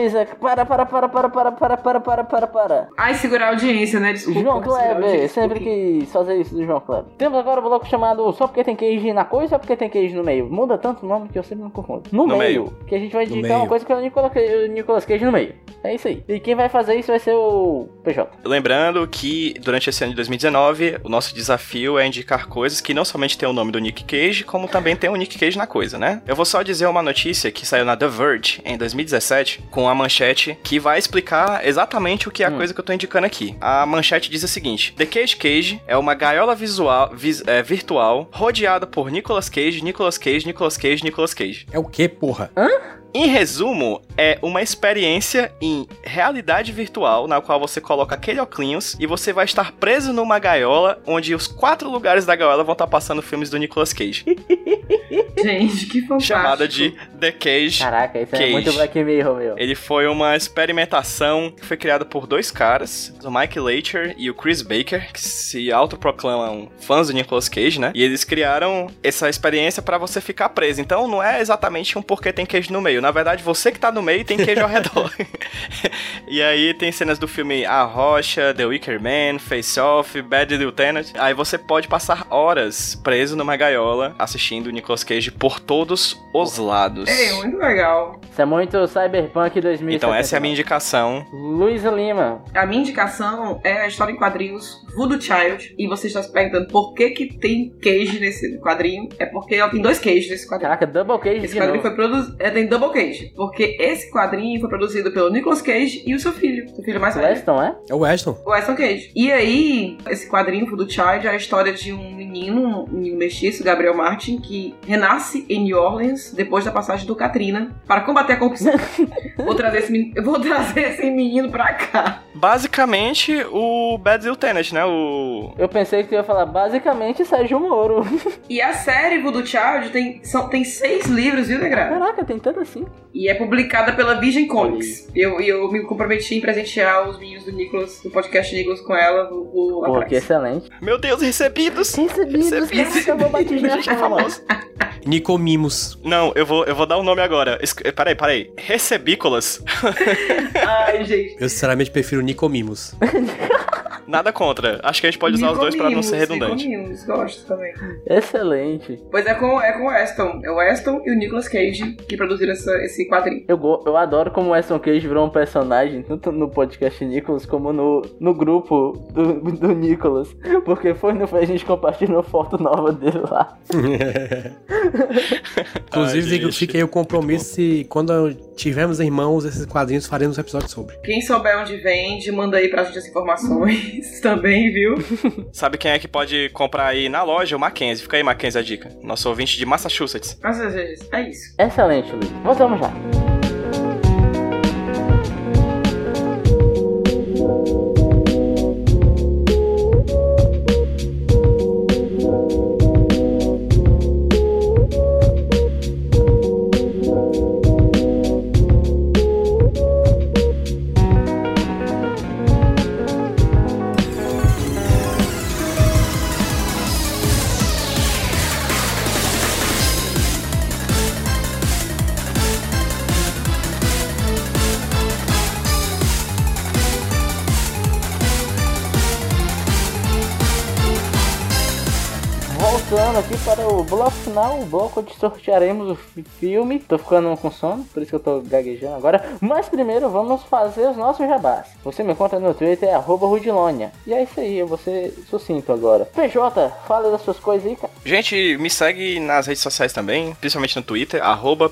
is a Para, para, para, para, para, para, para, para, para, para. Ai, segurar a audiência, né? Desculpa. João Kleber, sempre quis fazer isso do João Kleber. Temos agora o bloco chamado Só porque tem queijo na coisa ou só porque tem queijo no meio. Muda tanto o nome que eu sempre me confundo. No, No meio, meio. Que a gente vai indicar uma coisa que é o Nicolas, o Nicolas Cage no meio. É isso aí. E quem vai fazer isso vai ser o PJ. Lembrando que durante esse ano de 2019, o nosso desafio é indicar coisas que não somente tem o nome do Nick Cage, como também tem o Nick Cage na coisa, né? Eu vou só dizer uma notícia que saiu na The Verge em 2017, com a manchete que vai explicar exatamente o que é a coisa que eu tô indicando aqui. A manchete diz o seguinte: The Cage Cage é uma gaiola visual, vis- é, virtual rodeada por Nicolas Cage, Nicolas Cage, Nicolas Cage, Nicolas Cage. É o que, porra? Em resumo, é uma experiência em realidade virtual na qual você coloca aquele óculos e você vai estar preso numa gaiola onde os quatro lugares da gaiola vão estar passando filmes do Nicolas Cage. (laughs) Gente, que fantástico. chamada de The Cage. Caraca, isso Cage. é muito Black Mirror, meu. Ele foi uma experimentação que foi criada por dois caras, o Mike Leiter e o Chris Baker, que se autoproclamam fãs do Nicolas Cage, né? E eles criaram essa experiência pra você ficar preso. Então não é exatamente um porquê tem queijo no meio. Na verdade, você que tá no meio tem queijo ao redor. (laughs) e aí tem cenas do filme A Rocha, The Wicker Man, Face Off, Bad Lieutenant. Aí você pode passar horas preso numa gaiola assistindo o Nicolas Cage por todos os lados. É, muito legal. Isso é muito Cyberpunk 2079. Então essa é a minha indicação. Luísa Lima. A minha indicação é a história em quadrinhos Voodoo Child. E você está se perguntando por que que tem queijo nesse quadrinho. É porque tem dois queijos nesse quadrinho. Caraca, Double Cage Esse quadrinho novo. foi produzido. É, tem double cage. Porque esse quadrinho foi produzido pelo Nicolas Cage e o seu filho. Seu filho mais velho. Weston, é? É o Weston. O Weston Cage. E aí, esse quadrinho do Child é a história de um menino, um menino mestiço, Gabriel Martin, que renasce em New Orleans depois da passagem do Katrina para combater a corrupção. (laughs) vou, trazer esse menino, eu vou trazer esse menino pra cá. Basicamente, o Bad Lieutenant, né? O. Eu pensei que tu ia falar basicamente Sérgio Moro. E a série Voodoo Child tem, são, tem seis livros, viu, Negra? Caraca, tem tanto assim. E é publicada pela Vision Comics. Eu, eu me comprometi em presentear os meninos do Nicholas, do podcast Nicholas com ela. Vou, vou Pô, atrás. que excelente. Meu Deus, recebidos! Recebidos, Recebidos. caraca, eu vou batizar. Nicomimos. Não, eu vou, eu vou dar o nome agora. Es- Peraí, peraí. Recebícolas. (laughs) Ai, gente. Eu sinceramente prefiro Nicomimos. (laughs) Nada contra. Acho que a gente pode usar os dois pra não ser redundante. Nicomimos, gosto também. Excelente. Pois é com, é com o Weston. É o Weston e o Nicolas Cage que produziram essa, esse quadrinho. Eu, go- eu adoro como o Weston Cage virou um personagem, tanto no podcast Nicholas como no, no grupo do, do Nicholas. Porque foi no a gente compartilhou foto nova dele lá. (laughs) Inclusive, Ai, fica aí o compromisso e quando tivermos irmãos, esses quadrinhos faremos um episódio sobre. Quem souber onde vende, manda aí pra gente as informações (laughs) também, viu? (laughs) Sabe quem é que pode comprar aí na loja? O Mackenzie. Fica aí, Mackenzie, a dica. Nosso ouvinte de Massachusetts. Mas é isso. É isso. Excelente, Luiz. Voltamos já. Onde sortearemos o fi- filme. Tô ficando com sono, por isso que eu tô gaguejando agora. Mas primeiro vamos fazer os nossos jabás. Você me encontra no Twitter, é Rudilonia. E é isso aí, eu vou ser sucinto agora. PJ, fala das suas coisas aí, cara. Gente, me segue nas redes sociais também, principalmente no Twitter, arroba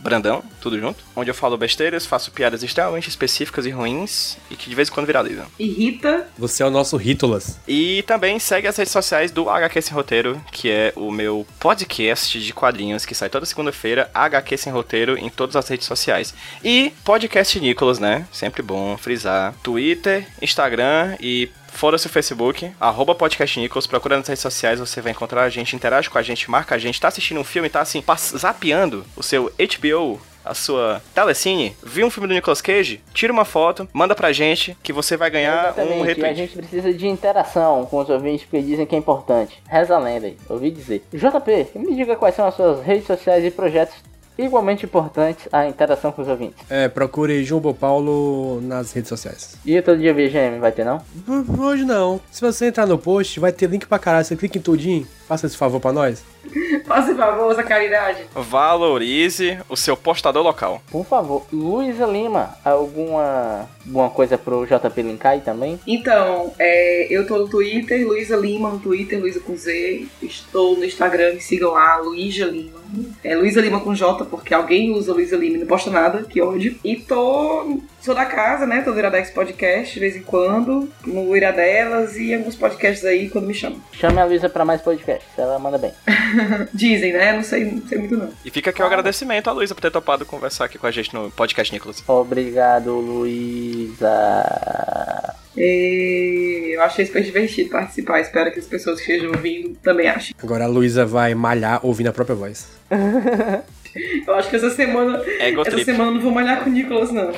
Brandão, tudo junto. Onde eu falo besteiras, faço piadas extremamente específicas e ruins e que de vez em quando viralizam. Irrita. Você é o nosso Rítolas. E também segue as redes sociais do HQ Sem Roteiro, que é o meu podcast de quadrinhos que sai toda segunda-feira, HQ Sem Roteiro, em todas as redes sociais. E podcast Nicolas, né? Sempre bom frisar. Twitter, Instagram e Fora-se o Facebook, arroba podcast Nicolas, procura nas redes sociais, você vai encontrar a gente, interage com a gente, marca a gente, tá assistindo um filme, tá assim, zapeando o seu HBO, a sua telecine, viu um filme do Nicolas Cage, tira uma foto, manda pra gente, que você vai ganhar um Exatamente, a retweet. gente precisa de interação com os ouvintes porque dizem que é importante. Reza a lenda aí, ouvi dizer. JP, me diga quais são as suas redes sociais e projetos igualmente importantes à interação com os ouvintes. É, procure Jumbo Paulo nas redes sociais. E todo dia VGM vai ter não? H- Hoje não. Se você entrar no post, vai ter link pra caralho. Você clica em tudinho. Faça esse favor pra nós. (laughs) Faça favor, essa caridade. Valorize o seu postador local. Por favor, Luísa Lima, alguma, alguma coisa pro JP linkar aí também? Então, é, eu tô no Twitter, Luísa Lima no Twitter, Luísa com Z. Estou no Instagram, me sigam lá, Luísa Lima. É Luísa Lima com J, porque alguém usa Luísa Lima e não posta nada, que ódio. E tô. Sou da casa, né? Tô no Iradex Podcast de vez em quando, no Iradelas e alguns podcasts aí quando me chamam. Chame a Luísa pra mais podcasts, ela manda bem. (laughs) Dizem, né? Não sei, não sei muito não. E fica aqui o agradecimento à Luísa por ter topado conversar aqui com a gente no podcast Nicolas. Obrigado, Luísa. E eu achei super divertido participar. Espero que as pessoas que estejam ouvindo também achem. Agora a Luísa vai malhar ouvindo a própria voz. (laughs) Eu acho que essa semana. Ego essa trip. semana eu não vou malhar com o Nicolas, não.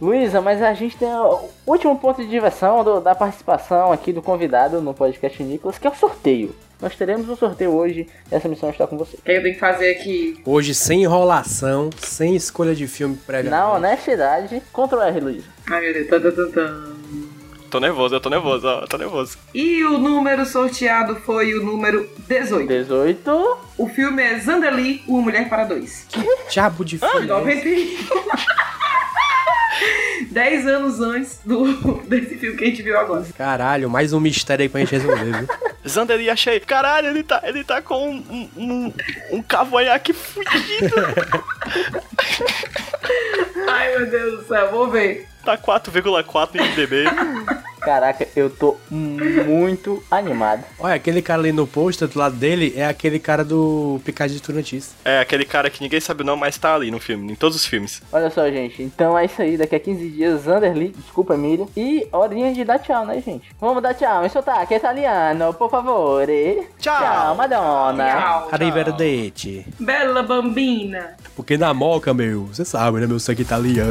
Luísa, mas a gente tem o último ponto de diversão do- da participação aqui do convidado no podcast Nicolas, que é o sorteio. Nós teremos um sorteio hoje, essa missão está com você. O que eu tenho que fazer aqui? Hoje, sem enrolação, sem escolha de filme prévia. Na honestidade, Ctrl R, Luísa. Ai meu Deus. Tan, tan, tan, tan. Tô nervoso, eu tô nervoso, ó, tô nervoso. E o número sorteado foi o número 18. 18. O filme é Zanderli, Uma Mulher para Dois. Diabo de De filme. 91. 10 (laughs) anos antes do, desse filme que a gente viu agora. Caralho, mais um mistério aí pra gente resolver, viu? Zandeli, achei. Caralho, ele tá, ele tá com um, um, um cavanhaque fudido. Ai meu Deus do céu, vou ver. Tá 4,4 no IMDB. Caraca, eu tô muito animado. Olha, aquele cara ali no pôster do lado dele é aquele cara do Picard de Turantis. É aquele cara que ninguém sabe o nome, mas tá ali no filme, em todos os filmes. Olha só, gente. Então é isso aí. Daqui a 15 dias, Zanderli, desculpa, Emília. E horinha de dar tchau, né, gente? Vamos dar tchau. Em sotaque italiano, por favore. Tchau. Tchau, Madonna. Tchau. Arrivederci. Bela bambina. Porque na moca, meu, você sabe, né, meu sangue italiano.